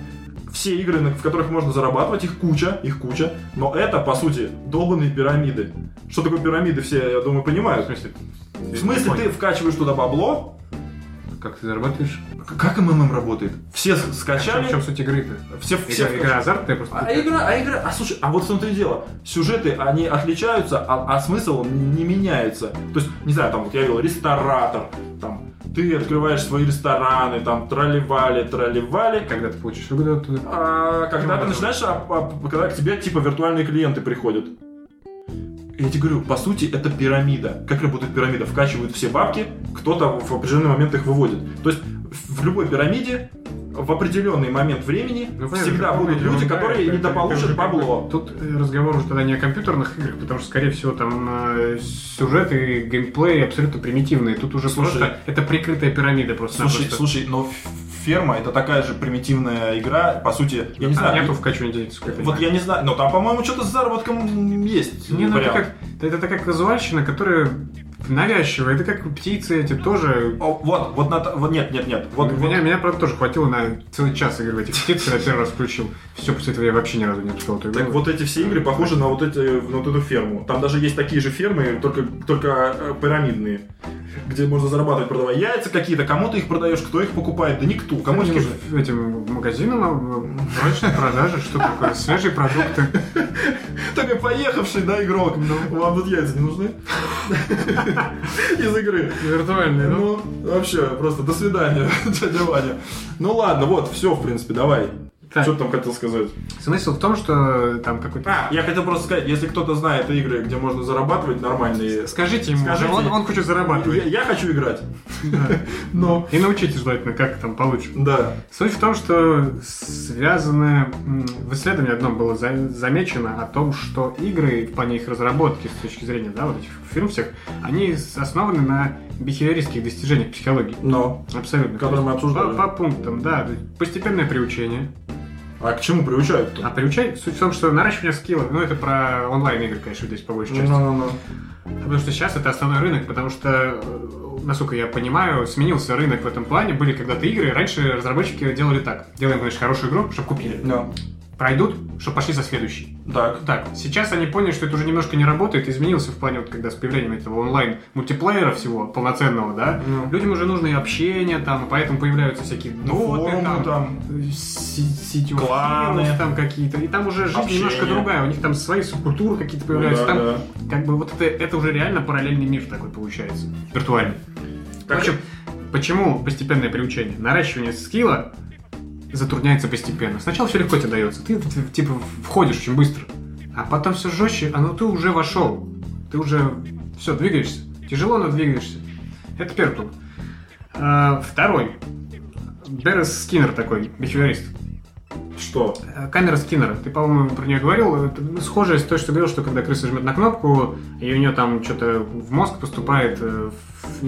Все игры, в которых можно зарабатывать, их куча, их куча, но это, по сути, долбанные пирамиды. Что такое пирамиды, все, я думаю, В понимают. смысле? В смысле, ты вкачиваешь туда бабло, Как ты зарабатываешь? Как МММ работает? Все скачали. А в чем суть игры-то? Все, все игра, игра азартная просто. А игра, а игра, а слушай, а вот в том-то и дело. Сюжеты, они отличаются, а, а смысл не меняется. То есть, не знаю, там вот я видел ресторатор, там ты открываешь свои рестораны, там тролливали, тролливали. Когда ты получишь выгоду? А, когда ты начинаешь, а, а, когда к тебе типа виртуальные клиенты приходят. Я тебе говорю, по сути, это пирамида. Как работает пирамида? Вкачивают все бабки, кто-то в определенный момент их выводит. То есть в любой пирамиде в определенный момент времени ну, всегда будут люди, которые да, недополучат бабло. Тут э, разговор уже тогда не о компьютерных играх, потому что, скорее всего, там э, сюжеты, геймплей абсолютно примитивные. Тут уже слушай, просто это прикрытая пирамида просто. Слушай, слушай, но ферма это такая же примитивная игра, по сути, я не а знаю. Нету вкачивания денег. Вот я не знаю, но там, по-моему, что-то с заработком есть. Не, ну это как, это такая казуальщина, которая навязчиво. Это как птицы эти тоже. О, вот, вот, на, вот нет, нет, нет. Вот, меня, вот. меня, правда, тоже хватило на целый час игры в этих птиц, когда первый раз включил. Все, после этого я вообще ни разу не успел. Так вот эти все игры похожи на вот, эти, на вот эту ферму. Там даже есть такие же фермы, только, только э, пирамидные где можно зарабатывать, продавая яйца какие-то, кому ты их продаешь, кто их покупает, да никто, кому не нужно. Этим магазинам срочной продажи, что такое, свежие продукты. Такой поехавший, да, игрок, ну, вам тут яйца не нужны? Из игры. Виртуальные, ну? Вообще, просто до свидания, дядя Ваня. Ну ладно, вот, все, в принципе, давай. Так. Что ты там хотел сказать? Смысл в том, что там какой-то... А, я хотел просто сказать, если кто-то знает игры, где можно зарабатывать нормальные... Скажите ему, Скажите, он, он хочет зарабатывать. Я, я хочу играть. Но... И научите желательно, как там получше. Да. Суть в том, что связано... В исследовании одном было замечено о том, что игры в плане их разработки с точки зрения, да, вот этих фирм всех, они основаны на бихевиористских достижениях психологии. Но. Абсолютно. Которые мы обсуждали. По, по пунктам, да. Постепенное приучение. А к чему приучают-то? А приучать? Суть в том, что наращивание скиллов, ну это про онлайн-игры, конечно, здесь по большей части. No, no, no. Потому что сейчас это основной рынок, потому что, э, насколько я понимаю, сменился рынок в этом плане. Были когда-то игры, раньше разработчики делали так. Делаем, значит, хорошую игру, чтобы купили. Да пройдут, чтобы пошли за следующий. Так. Так, сейчас они поняли, что это уже немножко не работает, изменился в плане, вот когда с появлением этого онлайн мультиплеера всего полноценного, да, mm. людям уже нужно и общение там, поэтому появляются всякие ну, доты, там, там кланы там какие-то, и там уже жизнь общение. немножко другая, у них там свои субкультуры какие-то появляются, ну, да, там да. как бы вот это, это уже реально параллельный мир такой получается, виртуальный. Так. В общем, почему постепенное приучение? Наращивание скилла затрудняется постепенно. Сначала все легко тебе дается. Ты, ты типа входишь очень быстро. А потом все жестче, а ну ты уже вошел. Ты уже все, двигаешься. Тяжело, но двигаешься. Это первый пункт. А, второй. Берес Скиннер такой, бихевиорист. Что? Э, камера Скиннера. Ты, по-моему, про нее говорил. Это схожая с той, что говорил, что когда крыса жмет на кнопку, и у нее там что-то в мозг поступает э,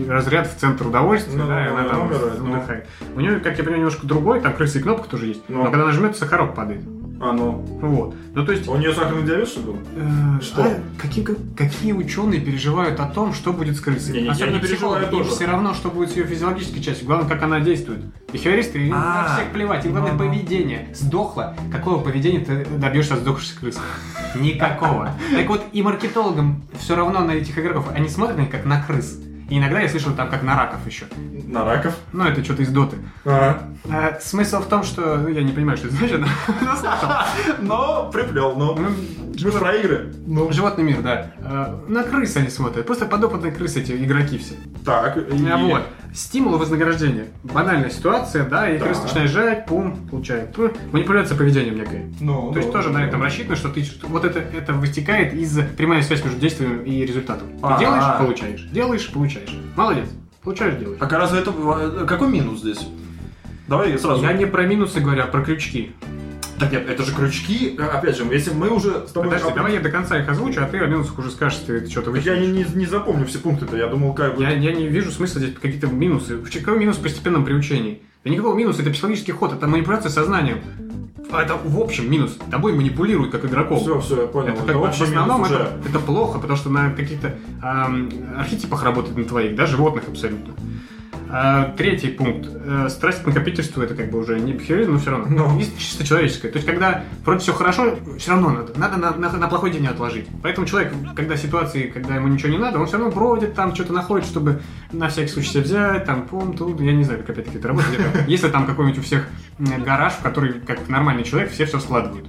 разряд в центр удовольствия, ну, да, и она там вдыхает. У нее, как я понимаю, немножко другой, там крыса и кнопка тоже есть, но, но когда нажмет, сахарок падает. А, ну. Вот. Ну, то есть... А у нее сахарный диабет, что ли? Э, что? А, какие, какие ученые переживают о том, что будет с крысой? Не, не, Особенно я не переживаю тоже. все равно, что будет с ее физиологической частью. Главное, как она действует. Бихевиористы, им на всех плевать. Им главное ну, поведение. Сдохло. Какого поведения ты добьешься от сдохшейся крысы? Никакого. Так вот, и маркетологам все равно на этих игроков. Они смотрят на них как на крыс. И иногда я слышал там как на раков еще. На раков? Ну, это что-то из доты. А. А, смысл в том, что... Ну, я не понимаю, что это значит, но приплел, но... Ну, Мы про игры. Ну. Животный мир, да. А, на крыс они смотрят. Просто подопытные крысы эти игроки все. Так. И... А, вот. Стимул вознаграждения. Банальная ситуация, да, и да. крыса начинает жать, пум, получает. Манипуляция поведением некой. Ну, То ну, есть тоже ну, на этом рассчитано, что ты вот это, это вытекает из прямая связь между действием и результатом. Ты делаешь, получаешь. Делаешь, получаешь. Молодец. Получаешь, делаешь. А разве это... Э, какой минус здесь? Давай сразу. Я не про минусы говорю, а про крючки. Так нет, это же крючки, опять же, если мы уже с тобой... Подожди, давай я до конца их озвучу, а ты о минусах уже скажешь, ты что-то Я не, не, не запомню все пункты-то, я думал, как бы... Я, я не вижу смысла здесь какие-то минусы. Какой минус в постепенном приучении? Да никакого минуса, это психологический ход, это манипуляция сознанием. А это в общем минус. Тобой манипулируют как игроком. Все, все, я понял. Это, это как в основном это, это плохо, потому что на каких-то эм, архетипах работает на твоих, да, животных абсолютно. А, третий пункт. Э, страсть к накопительству это как бы уже не бихевизм, но все равно. Но. Ну. чисто человеческое. То есть, когда вроде все хорошо, все равно надо. Надо на, на, на плохой день отложить. Поэтому человек, когда ситуации, когда ему ничего не надо, он все равно бродит, там что-то находит, чтобы на всякий случай себе взять, там, пум, тут, я не знаю, как опять-таки это работает. Если там какой-нибудь у всех гараж, в который, как нормальный человек, все все складывают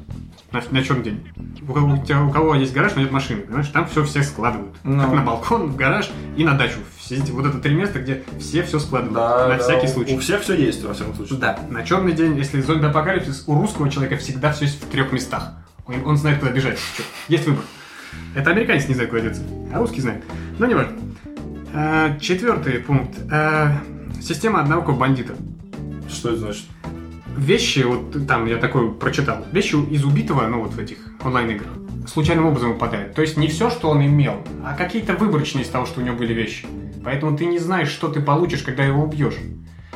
на, на чем день. У, у, тебя, у кого есть гараж, но нет машины, понимаешь? Там все все складывают. Ну. Как на балкон, в гараж и на дачу. Все эти, вот это три места, где все все складывают. Да, на да, всякий случай. У всех все есть, во всяком случае. Да. На черный день, если зомби-апокалипсис, у русского человека всегда все есть в трех местах. Он, он знает, куда бежать. Есть выбор. Это американец не знает, куда деться, а русский знает. Но не важно. А, четвертый пункт. А, система одного бандита. Что это значит? Вещи, вот там я такой прочитал, вещи из убитого, ну вот в этих онлайн-играх, случайным образом выпадают. То есть не все, что он имел, а какие-то выборочные из того, что у него были вещи. Поэтому ты не знаешь, что ты получишь, когда его убьешь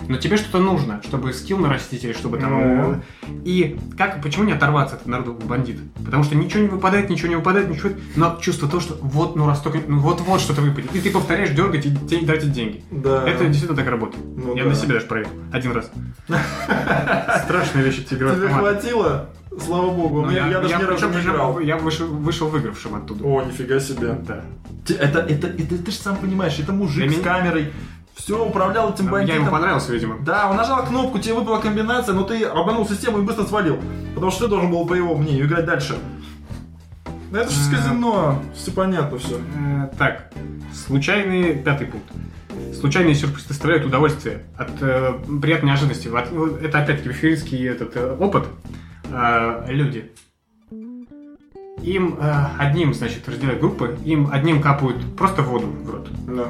но тебе что-то нужно, чтобы скилл нарастить или чтобы там... Ну... И как, почему не оторваться от народу бандита? Потому что ничего не выпадает, ничего не выпадает, ничего... Но чувство то, что вот, ну раз только... Ну вот-вот что-то выпадет. И ты повторяешь, дергать и тебе тратить деньги. Да. Это действительно так работает. Ну, Я да. на себе даже проверил. Один раз. Страшная вещь эти игры. Тебе хватило? Слава богу, ну, я, я, даже я, ни разу не играл. Я вышел, вышел выигравшим оттуда. О, нифига себе. Да. Это, это, это, ты же сам понимаешь, это мужик с камерой, все, управлял этим бандитом. Я ему понравился, видимо. Да, он нажал кнопку, тебе выпала комбинация, но ты обманул систему и быстро свалил. Потому что ты должен был, по его мнению, играть дальше. Ну, это же с казино, все понятно все. Э, так, случайный пятый пункт. Случайные сюрпризы доставляют удовольствие от э, приятной неожиданности. Это опять-таки биферийский этот э, опыт. Э, люди. Им э, одним, значит, разделяют группы, им одним капают просто воду в рот. Да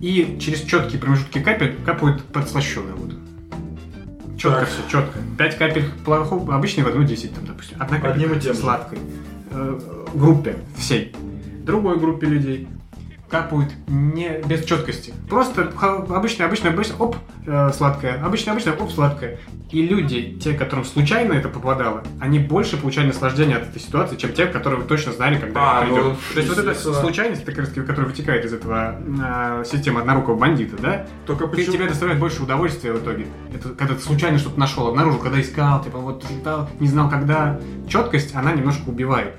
и через четкие промежутки капель капают подслащенная воду. Четко так. все, четко. 5 капель плохого, обычной воды, ну 10 там, допустим. Одна капель Одним и тем сладкой. Э, группе всей. Другой группе людей капают не без четкости. Просто обычно, обычно, обычно, оп, э, сладкое, обычно, обычно, оп, сладкое. И люди, те, которым случайно это попадало, они больше получали наслаждение от этой ситуации, чем те, которые вы точно знали, когда а, это придет. Ну, То есть вот эта случайность, которая вытекает из этого э, системы однорукого бандита, да? Только почему? Тебе доставляет больше удовольствия в итоге. Это когда ты случайно что-то нашел, обнаружил, когда искал, типа вот ждал, не знал когда. Четкость, она немножко убивает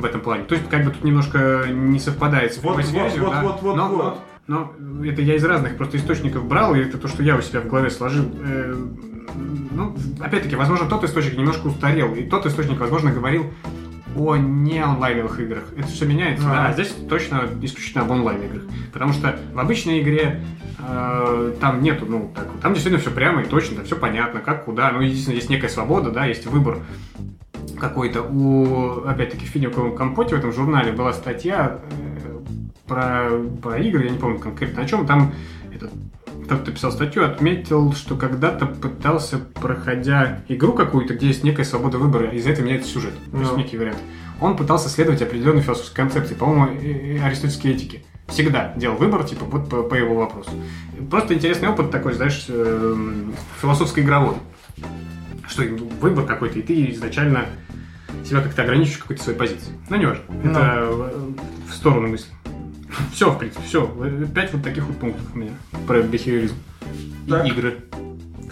в этом плане. То есть, как бы тут немножко не совпадает с вот, связью, вот, да? вот, вот, но, вот. Но, но это я из разных просто источников брал, и это то, что я у себя в голове сложил. Э, ну, опять-таки, возможно, тот источник немножко устарел, и тот источник, возможно, говорил о не онлайновых играх. Это все меняется, а, да. а здесь точно исключительно об онлайн играх. Потому что в обычной игре э, там нету, ну, так, там действительно все прямо и точно, там все понятно, как, куда. Ну, единственное, есть некая свобода, да, есть выбор какой-то. У, опять-таки, в Финиковом компоте в этом журнале была статья э, про, про игры, я не помню конкретно о чем. Там этот тот, кто писал статью, отметил, что когда-то пытался, проходя игру какую-то, где есть некая свобода выбора, из за этого меняется сюжет, то есть некий вариант. Он пытался следовать определенной философской концепции, по-моему, аристотельской этики. Всегда делал выбор, типа, вот по, по его вопросу. Просто интересный опыт такой, знаешь, э, философско-игровой. Что выбор какой-то, и ты изначально себя как-то ограничиваешь какой-то своей позиции. Ну, не важно. Но. Это в сторону мысли. Все, в принципе, все. Пять вот таких вот пунктов у меня про бихевиоризм. И игры.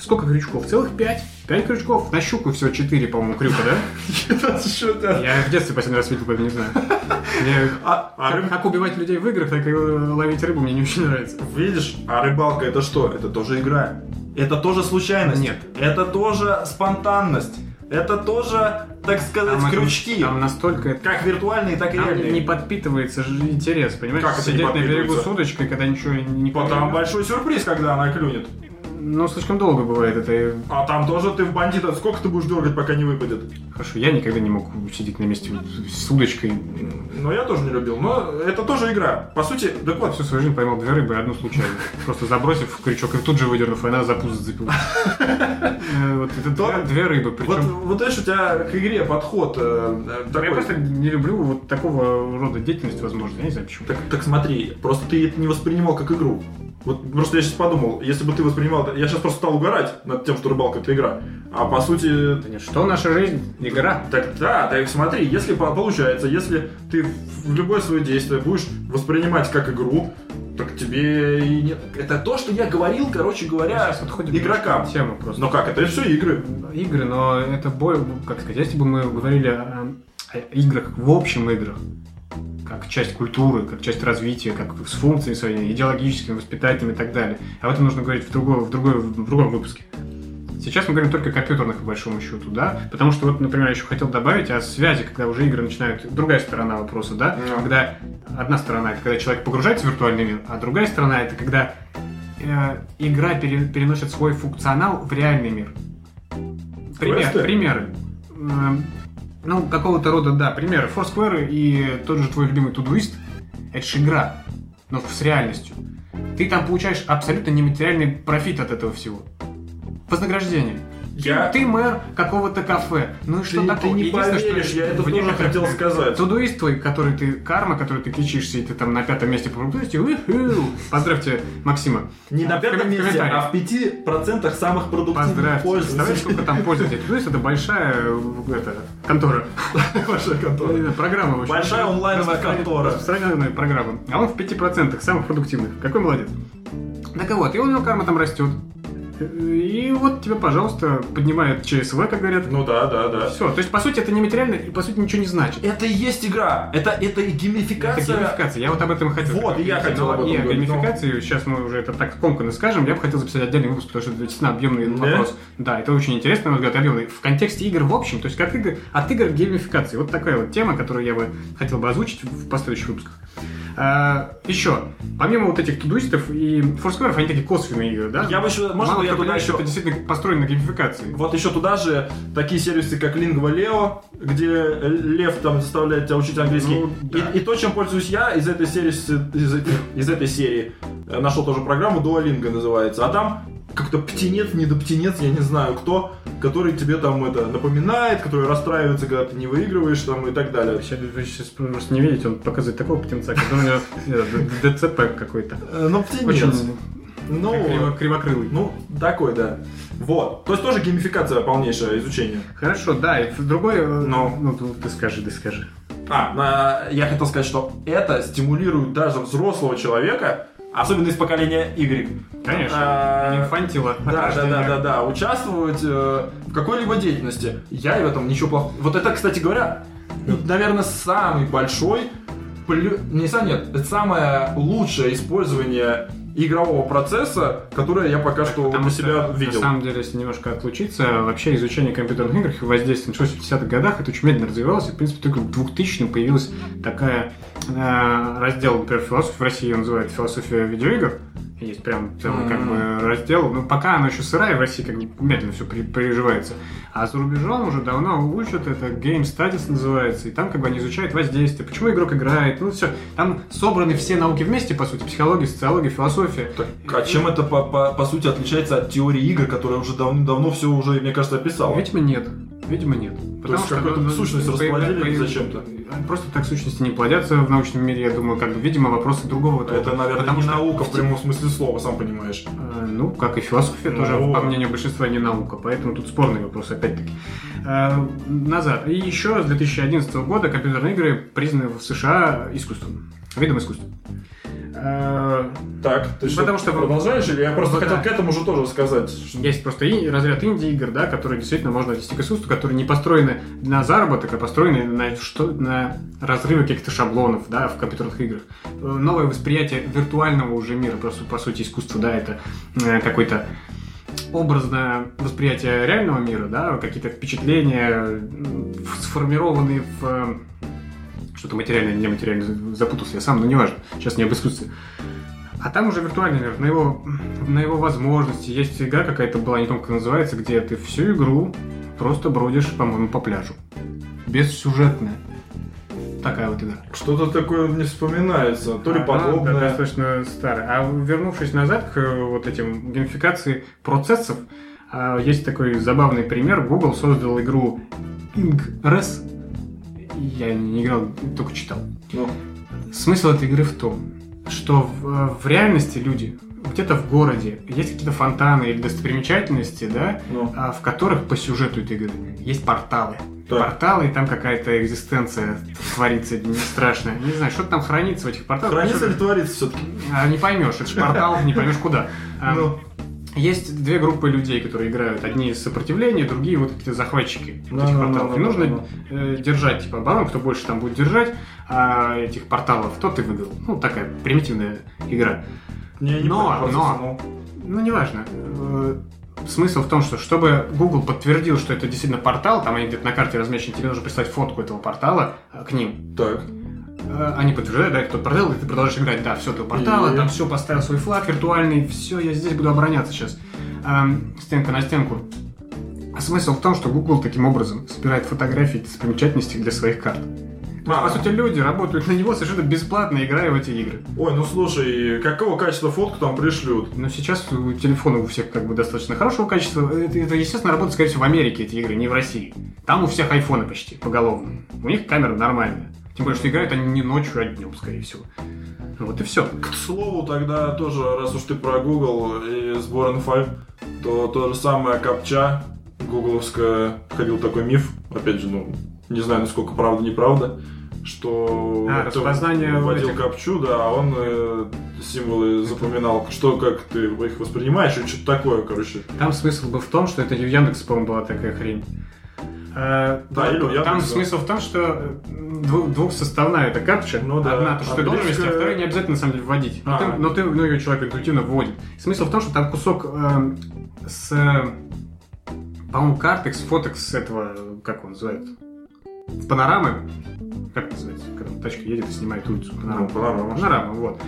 Сколько крючков? Целых пять. Пять крючков. На щуку всего четыре, по-моему, крюка, да? Я в детстве последний раз видел, поэтому не знаю. А, а как убивать людей в играх, так и ловить рыбу мне не очень нравится. Видишь, а рыбалка это что? Это тоже игра. Это тоже случайность. Нет. Это тоже спонтанность. Это тоже, так сказать, там крючки. Это, там настолько... Как виртуальные, так и реальные. не подпитывается же интерес, понимаешь? Как Сидеть на берегу с удочкой, когда ничего не... Потом большой сюрприз, когда она клюнет. Ну, слишком долго бывает это. А там тоже ты в бандита. Сколько ты будешь дергать, пока не выпадет? Хорошо, я никогда не мог сидеть на месте с удочкой. Ну, я тоже не любил. Но это тоже игра. По сути, так вот. Всю свою жизнь поймал две рыбы, одну случайно. Просто забросив в крючок и тут же выдернув, и она за пузо зацепилась. Э, вот это две рыбы. Вот, видишь, у тебя к игре подход э, Я просто не люблю вот такого рода деятельность, возможно. Я не знаю почему. Так смотри, просто ты это не воспринимал как игру. Вот просто я сейчас подумал, если бы ты воспринимал... Я сейчас просто стал угорать над тем, что рыбалка это игра. А по сути... Да нет, что наша жизнь? Игра. Так да, так смотри, если получается, если ты в любое свое действие будешь воспринимать как игру, Так тебе и нет. Это то, что я говорил, короче говоря, игрокам. Тему просто. Но как, это все игры. Игры, но это бой, как сказать, если бы мы говорили о, о играх, в общем играх, как часть культуры, как часть развития, как с функциями своими, идеологическими, воспитательными и так далее. А об этом нужно говорить в, другой, в, другой, в другом выпуске. Сейчас мы говорим только о компьютерных, по большому счету, да, потому что вот, например, я еще хотел добавить о связи, когда уже игры начинают, другая сторона вопроса, да, no. когда одна сторона это когда человек погружается в виртуальный мир, а другая сторона это когда э, игра пере, переносит свой функционал в реальный мир. Пример, примеры. Ну, какого-то рода, да, примеры. Foursquare и тот же твой любимый Todoist, это же игра, но с реальностью. Ты там получаешь абсолютно нематериальный профит от этого всего вознаграждение. Я... Ты, мэр какого-то кафе. Ну и что ты, такое? Ты не поверишь, что я это тоже хотел сказать. Тудуист твой, который ты, карма, который ты кичишься, и ты там на пятом месте по популярности, поздравьте Максима. Не на пятом месте, а в пяти процентах самых продуктивных пользователей. Представляешь, сколько там пользователей. Тудуист это большая это, контора. Большая контора. Программа. Большая онлайновая контора. Распространенная программа. А он в пяти процентах самых продуктивных. Какой молодец. Так вот, и у него карма там растет. И вот тебе, пожалуйста, поднимает ЧСВ, как говорят. Ну да, да, да. Все. То есть, по сути, это не материально и, по сути, ничего не значит. Это и есть игра. Это, это и геймификация. Это геймификация. Я вот об этом хотел. Вот, и я хотел об этом И о геймификации, но... сейчас мы уже это так скомканно скажем, я бы хотел записать отдельный выпуск, потому что это действительно объемный да? вопрос. Да, это очень интересно, на мой взгляд, объемный. В контексте игр в общем, то есть как игры, от игр к геймификации. Вот такая вот тема, которую я бы хотел бы озвучить в последующих выпусках. А, еще, помимо вот этих тудуистов и форскверов, они такие косвенные игры, да? Я бы еще, можно Я туда еще... это действительно построено на геймификации. Вот еще туда же такие сервисы, как Lingua Leo, где Лев там заставляет тебя учить английский. Ну, да. и, и то, чем пользуюсь я из этой серии, из, из этой серии, э, нашел тоже программу Duolingo называется, а там как-то птенец, не до птенец, я не знаю кто, который тебе там это напоминает, который расстраивается, когда ты не выигрываешь там и так далее. Сейчас, вы сейчас просто не видите, он показывает такого птенца, который у него ДЦП какой-то. Э, ну, птенец. Ну, Криво, кривокрылый. Ну, такой, да. Вот. То есть тоже геймификация полнейшее изучение. Хорошо, да. И другой... Э, Но... Ну, ты скажи, ты скажи. А, я хотел сказать, что это стимулирует даже взрослого человека Особенно из поколения Y. Конечно. А, Инфантила. Да, да, да, да, да. Участвовать э, в какой-либо деятельности. Я в этом ничего плохого. Вот это, кстати говоря, наверное, самый большой не сам нет, это самое лучшее использование игрового процесса, которое я пока что Потому у себя что, видел. На самом деле, если немножко отлучиться, вообще изучение компьютерных игр и воздействие в 50-х годах, это очень медленно развивалось, и, в принципе, только в 2000 появилась такая раздел, например, философии в России называют философия видеоигр, есть прям целый как бы раздел. Но пока она еще сырая, в России как бы медленно все при, переживается. А за рубежом уже давно учат, это Game Studies называется, и там как бы они изучают воздействие, почему игрок играет, ну все. Там собраны все науки вместе, по сути, психология, социология, философия. Так, а чем это по, по, по сути отличается от теории игр, которая уже давно-давно все уже, мне кажется, описала? Видимо, нет. Видимо, нет. Потому То есть что какую-то сущность расплодили зачем-то? Просто так сущности не плодятся в научном мире, я думаю, как бы, видимо, вопросы другого. Это, наверное, Потому не что... наука в прямом смысле слова, сам понимаешь. Э, ну, как и философия ну... тоже, по мнению большинства, не наука, поэтому тут спорный вопрос, опять-таки. Э, назад. И еще с 2011 года компьютерные игры признаны в США искусством, видом искусства. Так, ты что, Потому что продолжаешь, или я просто ну, хотел да. к этому же тоже сказать? Есть просто и разряд инди-игр, да, которые действительно можно отнести к искусству, которые не построены на заработок, а построены на, что, на разрывы каких-то шаблонов, да, в компьютерных играх. Новое восприятие виртуального уже мира, просто по сути искусство, да, это э, какой-то образное восприятие реального мира, да, какие-то впечатления, сформированные в что-то материальное, нематериальное, запутался я сам, но неважно, сейчас не об искусстве. А там уже виртуальный мир, на его, на его возможности. Есть игра какая-то была, не помню, как называется, где ты всю игру просто бродишь, по-моему, по пляжу. Бессюжетная. Такая вот игра. Что-то такое не вспоминается, то ли подобное. Да, достаточно старая. А вернувшись назад к э, вот этим геймификации процессов, а, есть такой забавный пример. Google создал игру Ingress, я не играл, только читал. Ну. Смысл этой игры в том, что в, в реальности люди, где-то в городе есть какие-то фонтаны или достопримечательности, да, Ну. а, в которых по сюжету этой игры есть порталы. Так. Порталы, и там какая-то экзистенция творится не страшная. Не знаю, что там хранится в этих порталах. Хранится Что- ли творится все-таки? а, не поймешь, это же портал, не поймешь куда. Есть две группы людей, которые играют. Одни из сопротивления, другие вот какие-то захватчики вот Да, этих да, порталов. да, И нужно да, э, держать типа оборону, кто больше там будет держать а, этих порталов, тот и выиграл. Ну, такая примитивная игра. Не, не Но, но. Ну, неважно. Э, Смысл в том, что чтобы Google подтвердил, что это действительно портал, там они где-то на карте размещены, тебе нужно прислать фотку этого портала э, к ним. Так. Э, Они подтверждают, да, тот портал, и ты продолжаешь играть, да, все, этого портала, И? там все, поставил свой флаг виртуальный, все, я здесь буду обороняться сейчас. Эм, стенка на стенку. А смысл в том, что Google таким образом собирает фотографии достопримечательностей для своих карт. А. по сути, люди работают на него совершенно бесплатно, играя в эти игры. Ой, ну слушай, какого качества фотку там пришлют? Но сейчас у телефона у всех как бы достаточно хорошего качества. Это, это, естественно, работает, скорее всего, в Америке эти игры, не в России. Там у всех айфоны почти поголовно. У них камера нормальная. Тем более, что играют они не ночью, а днем, скорее всего. Вот и все. К слову, тогда тоже, раз уж ты про Google и сбор инфы, то то же самое капча, гугловская, ходил такой миф, опять же, ну, не знаю, насколько правда, неправда, что А, распознание вводил этих- капчу, да, а он э, символы запоминал, что, как ты их воспринимаешь, и что-то такое, короче. Там смысл был в том, что это и у Яндекса, по-моему, была такая хрень. Э, Да, или у там Яндекса. смысл в том, что э, дву- двухсоставная эта капча. Ну да. Одна, то, что ты должен вести, а вторую не обязательно на самом деле вводить. Но, А. ты, но ты, ну, ее человек интуитивно вводит. Смысл в том, что там кусок э, с, по-моему, картекс, фотекс с этого, как он называется, панорамы. Как называется? Когда тачка едет и снимает улицу. Ну, панорама. Панорама, вот.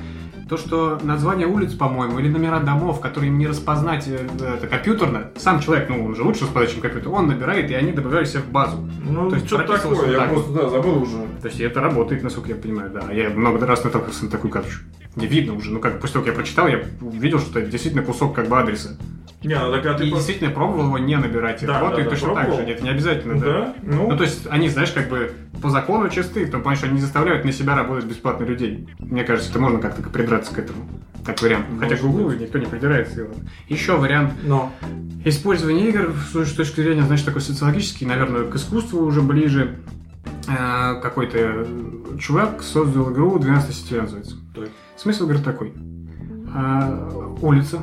То, что название улиц, по-моему, или номера домов, которые не распознать э, это компьютерно, сам человек, ну, он же лучше распознать, чем компьютер, он набирает, и они добавляют себе в базу. Ну, То есть прописывался такое, я так вот. просто, да, забыл уже. То есть это работает, насколько я понимаю, да. Я много раз наталкивался на такую карточку. Где видно уже, ну как, после того, как я прочитал, я увидел, что это действительно кусок как бы адреса. Не, ну так а ты... И по- действительно пробовал его не набирать. И Да, работает да, да, точно так пробовал. же. Это не обязательно, да. Да? Ну, Ну, то есть, они, знаешь, как бы по закону чисты, в том плане, что они не заставляют на себя работать бесплатно людей. Мне кажется, это можно как-то придраться к этому. Так вариант. Хотя Может Google быть. никто не придирается. Еще вариант но. использования игр с точки зрения, знаешь, такой социологический, наверное, к искусству уже ближе. Э, Какой-то э, чувак создал игру 12 сентября называется. Так. Смысл игры такой. А, улица.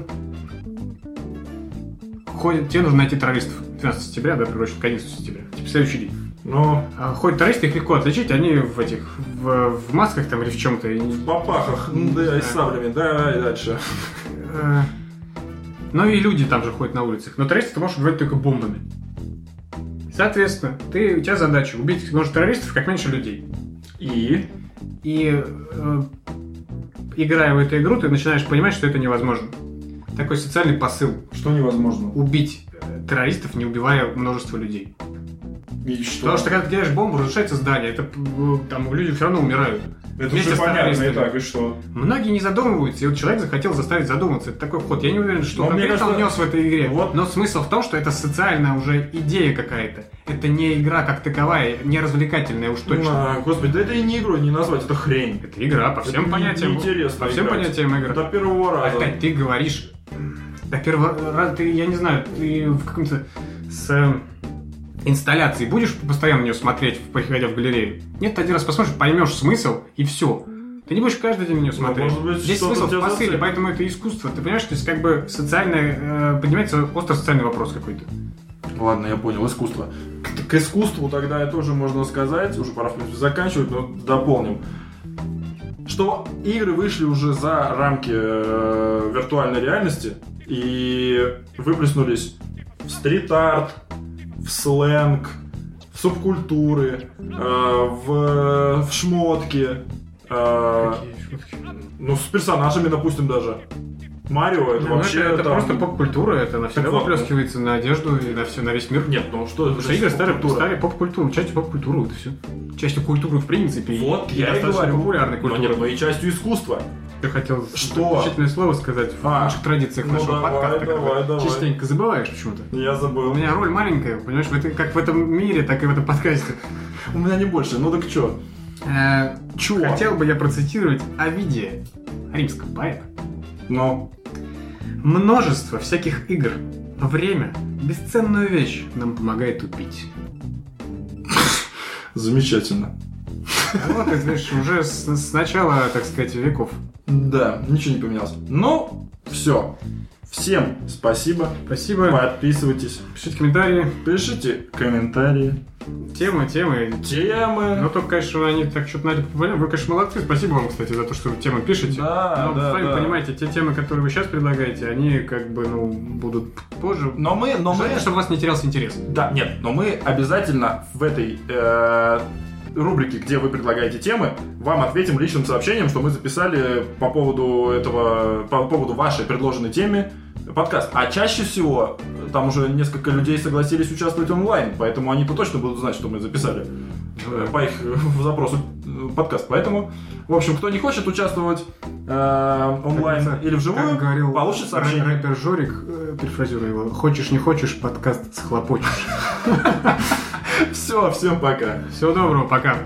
Ходит, тебе нужно найти террористов. 12 сентября, да, приурочен к 11 сентября. Типа следующий день. Но А, ходят террористы, их легко отличить, они в этих, в, в масках там или в чем-то. и- в попахах, ну, да, и с саблями, давай дальше. Э, Ну и люди там же ходят на улицах. Но террористов ты можешь убивать только бомбами. Соответственно, ты, у тебя задача убить может террористов как меньше людей. И? И э, играя в эту игру, ты начинаешь понимать, что это невозможно. Такой социальный посыл. Что невозможно? Убить э, террористов, не убивая множество людей. И что? Потому что когда ты кидаешь бомбу, разрушается здание, это э, там люди все равно умирают. это вместе уже понятно, и так, и что? Многие не задумываются, и вот человек захотел заставить задуматься. Это такой ход. Я не уверен, что Но мне конкретно он кажется, внес в этой игре. вот- Но смысл в том, что это социальная уже идея какая-то. Это не игра как таковая, не развлекательная уж точно. А, господи, да это и не игру не назвать, это хрень. Это игра по всем Это понятиям. неинтересно по всем играть. понятиям игры. До первого раза. Опять ты говоришь. До первого раза ты, я не знаю, ты в каком-то с э, инсталляции будешь постоянно на нее смотреть, приходя в галерею? Нет, ты один раз посмотришь, поймешь смысл и все. Ты не будешь каждый день на нее Ну, смотреть. может быть, Здесь смысл в посыле, зацепит. поэтому это искусство. Ты понимаешь, то есть как бы социальное, э, поднимается острый социальный вопрос какой-то. Ладно, я понял, искусство. К, к искусству тогда тоже можно сказать, уже пора, в принципе, заканчивать, но дополним, что игры вышли уже за рамки э, виртуальной реальности и выплеснулись в стрит-арт, в сленг, в субкультуры, э, в, в шмотки, э, ну, с персонажами, допустим, даже. Марио это Ну, вообще это, это там- просто поп-культура, это навсегда Так выплескивается на одежду и на все, на весь мир. Нет, ну что Потому что игры стали, стали поп-культуру, частью поп-культуры, вот и все. Частью культуры в принципе. Вот, и я и говорю. популярной Но культуры. нет, но и частью искусства. Ты хотел Что? заключительное слово сказать в А, лучших традициях ну нашего давай, подкаста. давай, давай. Частенько забываешь почему-то. Я У забыл. меня роль маленькая, понимаешь, в как в этом мире, так и в этом подкасте. У меня не больше. Ну так чё? Э, Чё? Хотел бы я процитировать Овидия, римского поэта. Ну, Множество всяких игр. Время – бесценную вещь, нам помогает тупить. Замечательно. Вот, это, видишь, уже с, с начала, так сказать, веков. Да, ничего не поменялось. Ну, все. Всем спасибо. Спасибо. Подписывайтесь. Пишите комментарии. Пишите комментарии. Темы, темы. Темы. Ну, только, конечно, они так что-то популярны. Вы, конечно, молодцы. Спасибо вам, кстати, за то, что вы темы пишете. Да, но, да, сами да. понимаете, те темы, которые вы сейчас предлагаете, они как бы, ну, будут позже. Но мы, но мы... Желательно, чтобы у вас не терялся интерес. Да, нет, но мы обязательно в этой э, рубрике, где вы предлагаете темы, вам ответим личным сообщением, что мы записали по поводу этого, по поводу вашей предложенной теме подкаст. А чаще всего там уже несколько людей согласились участвовать онлайн, поэтому они-то точно будут знать, что мы записали э, по их э, запросу э, подкаст. Поэтому, в общем, кто не хочет участвовать э, онлайн Как или вживую, Как говорил получит сообщение. рэп- рэпер Жорик, э, перефразирую его, хочешь не хочешь, подкаст схлопочешь. Все, всем пока. Всего доброго, пока.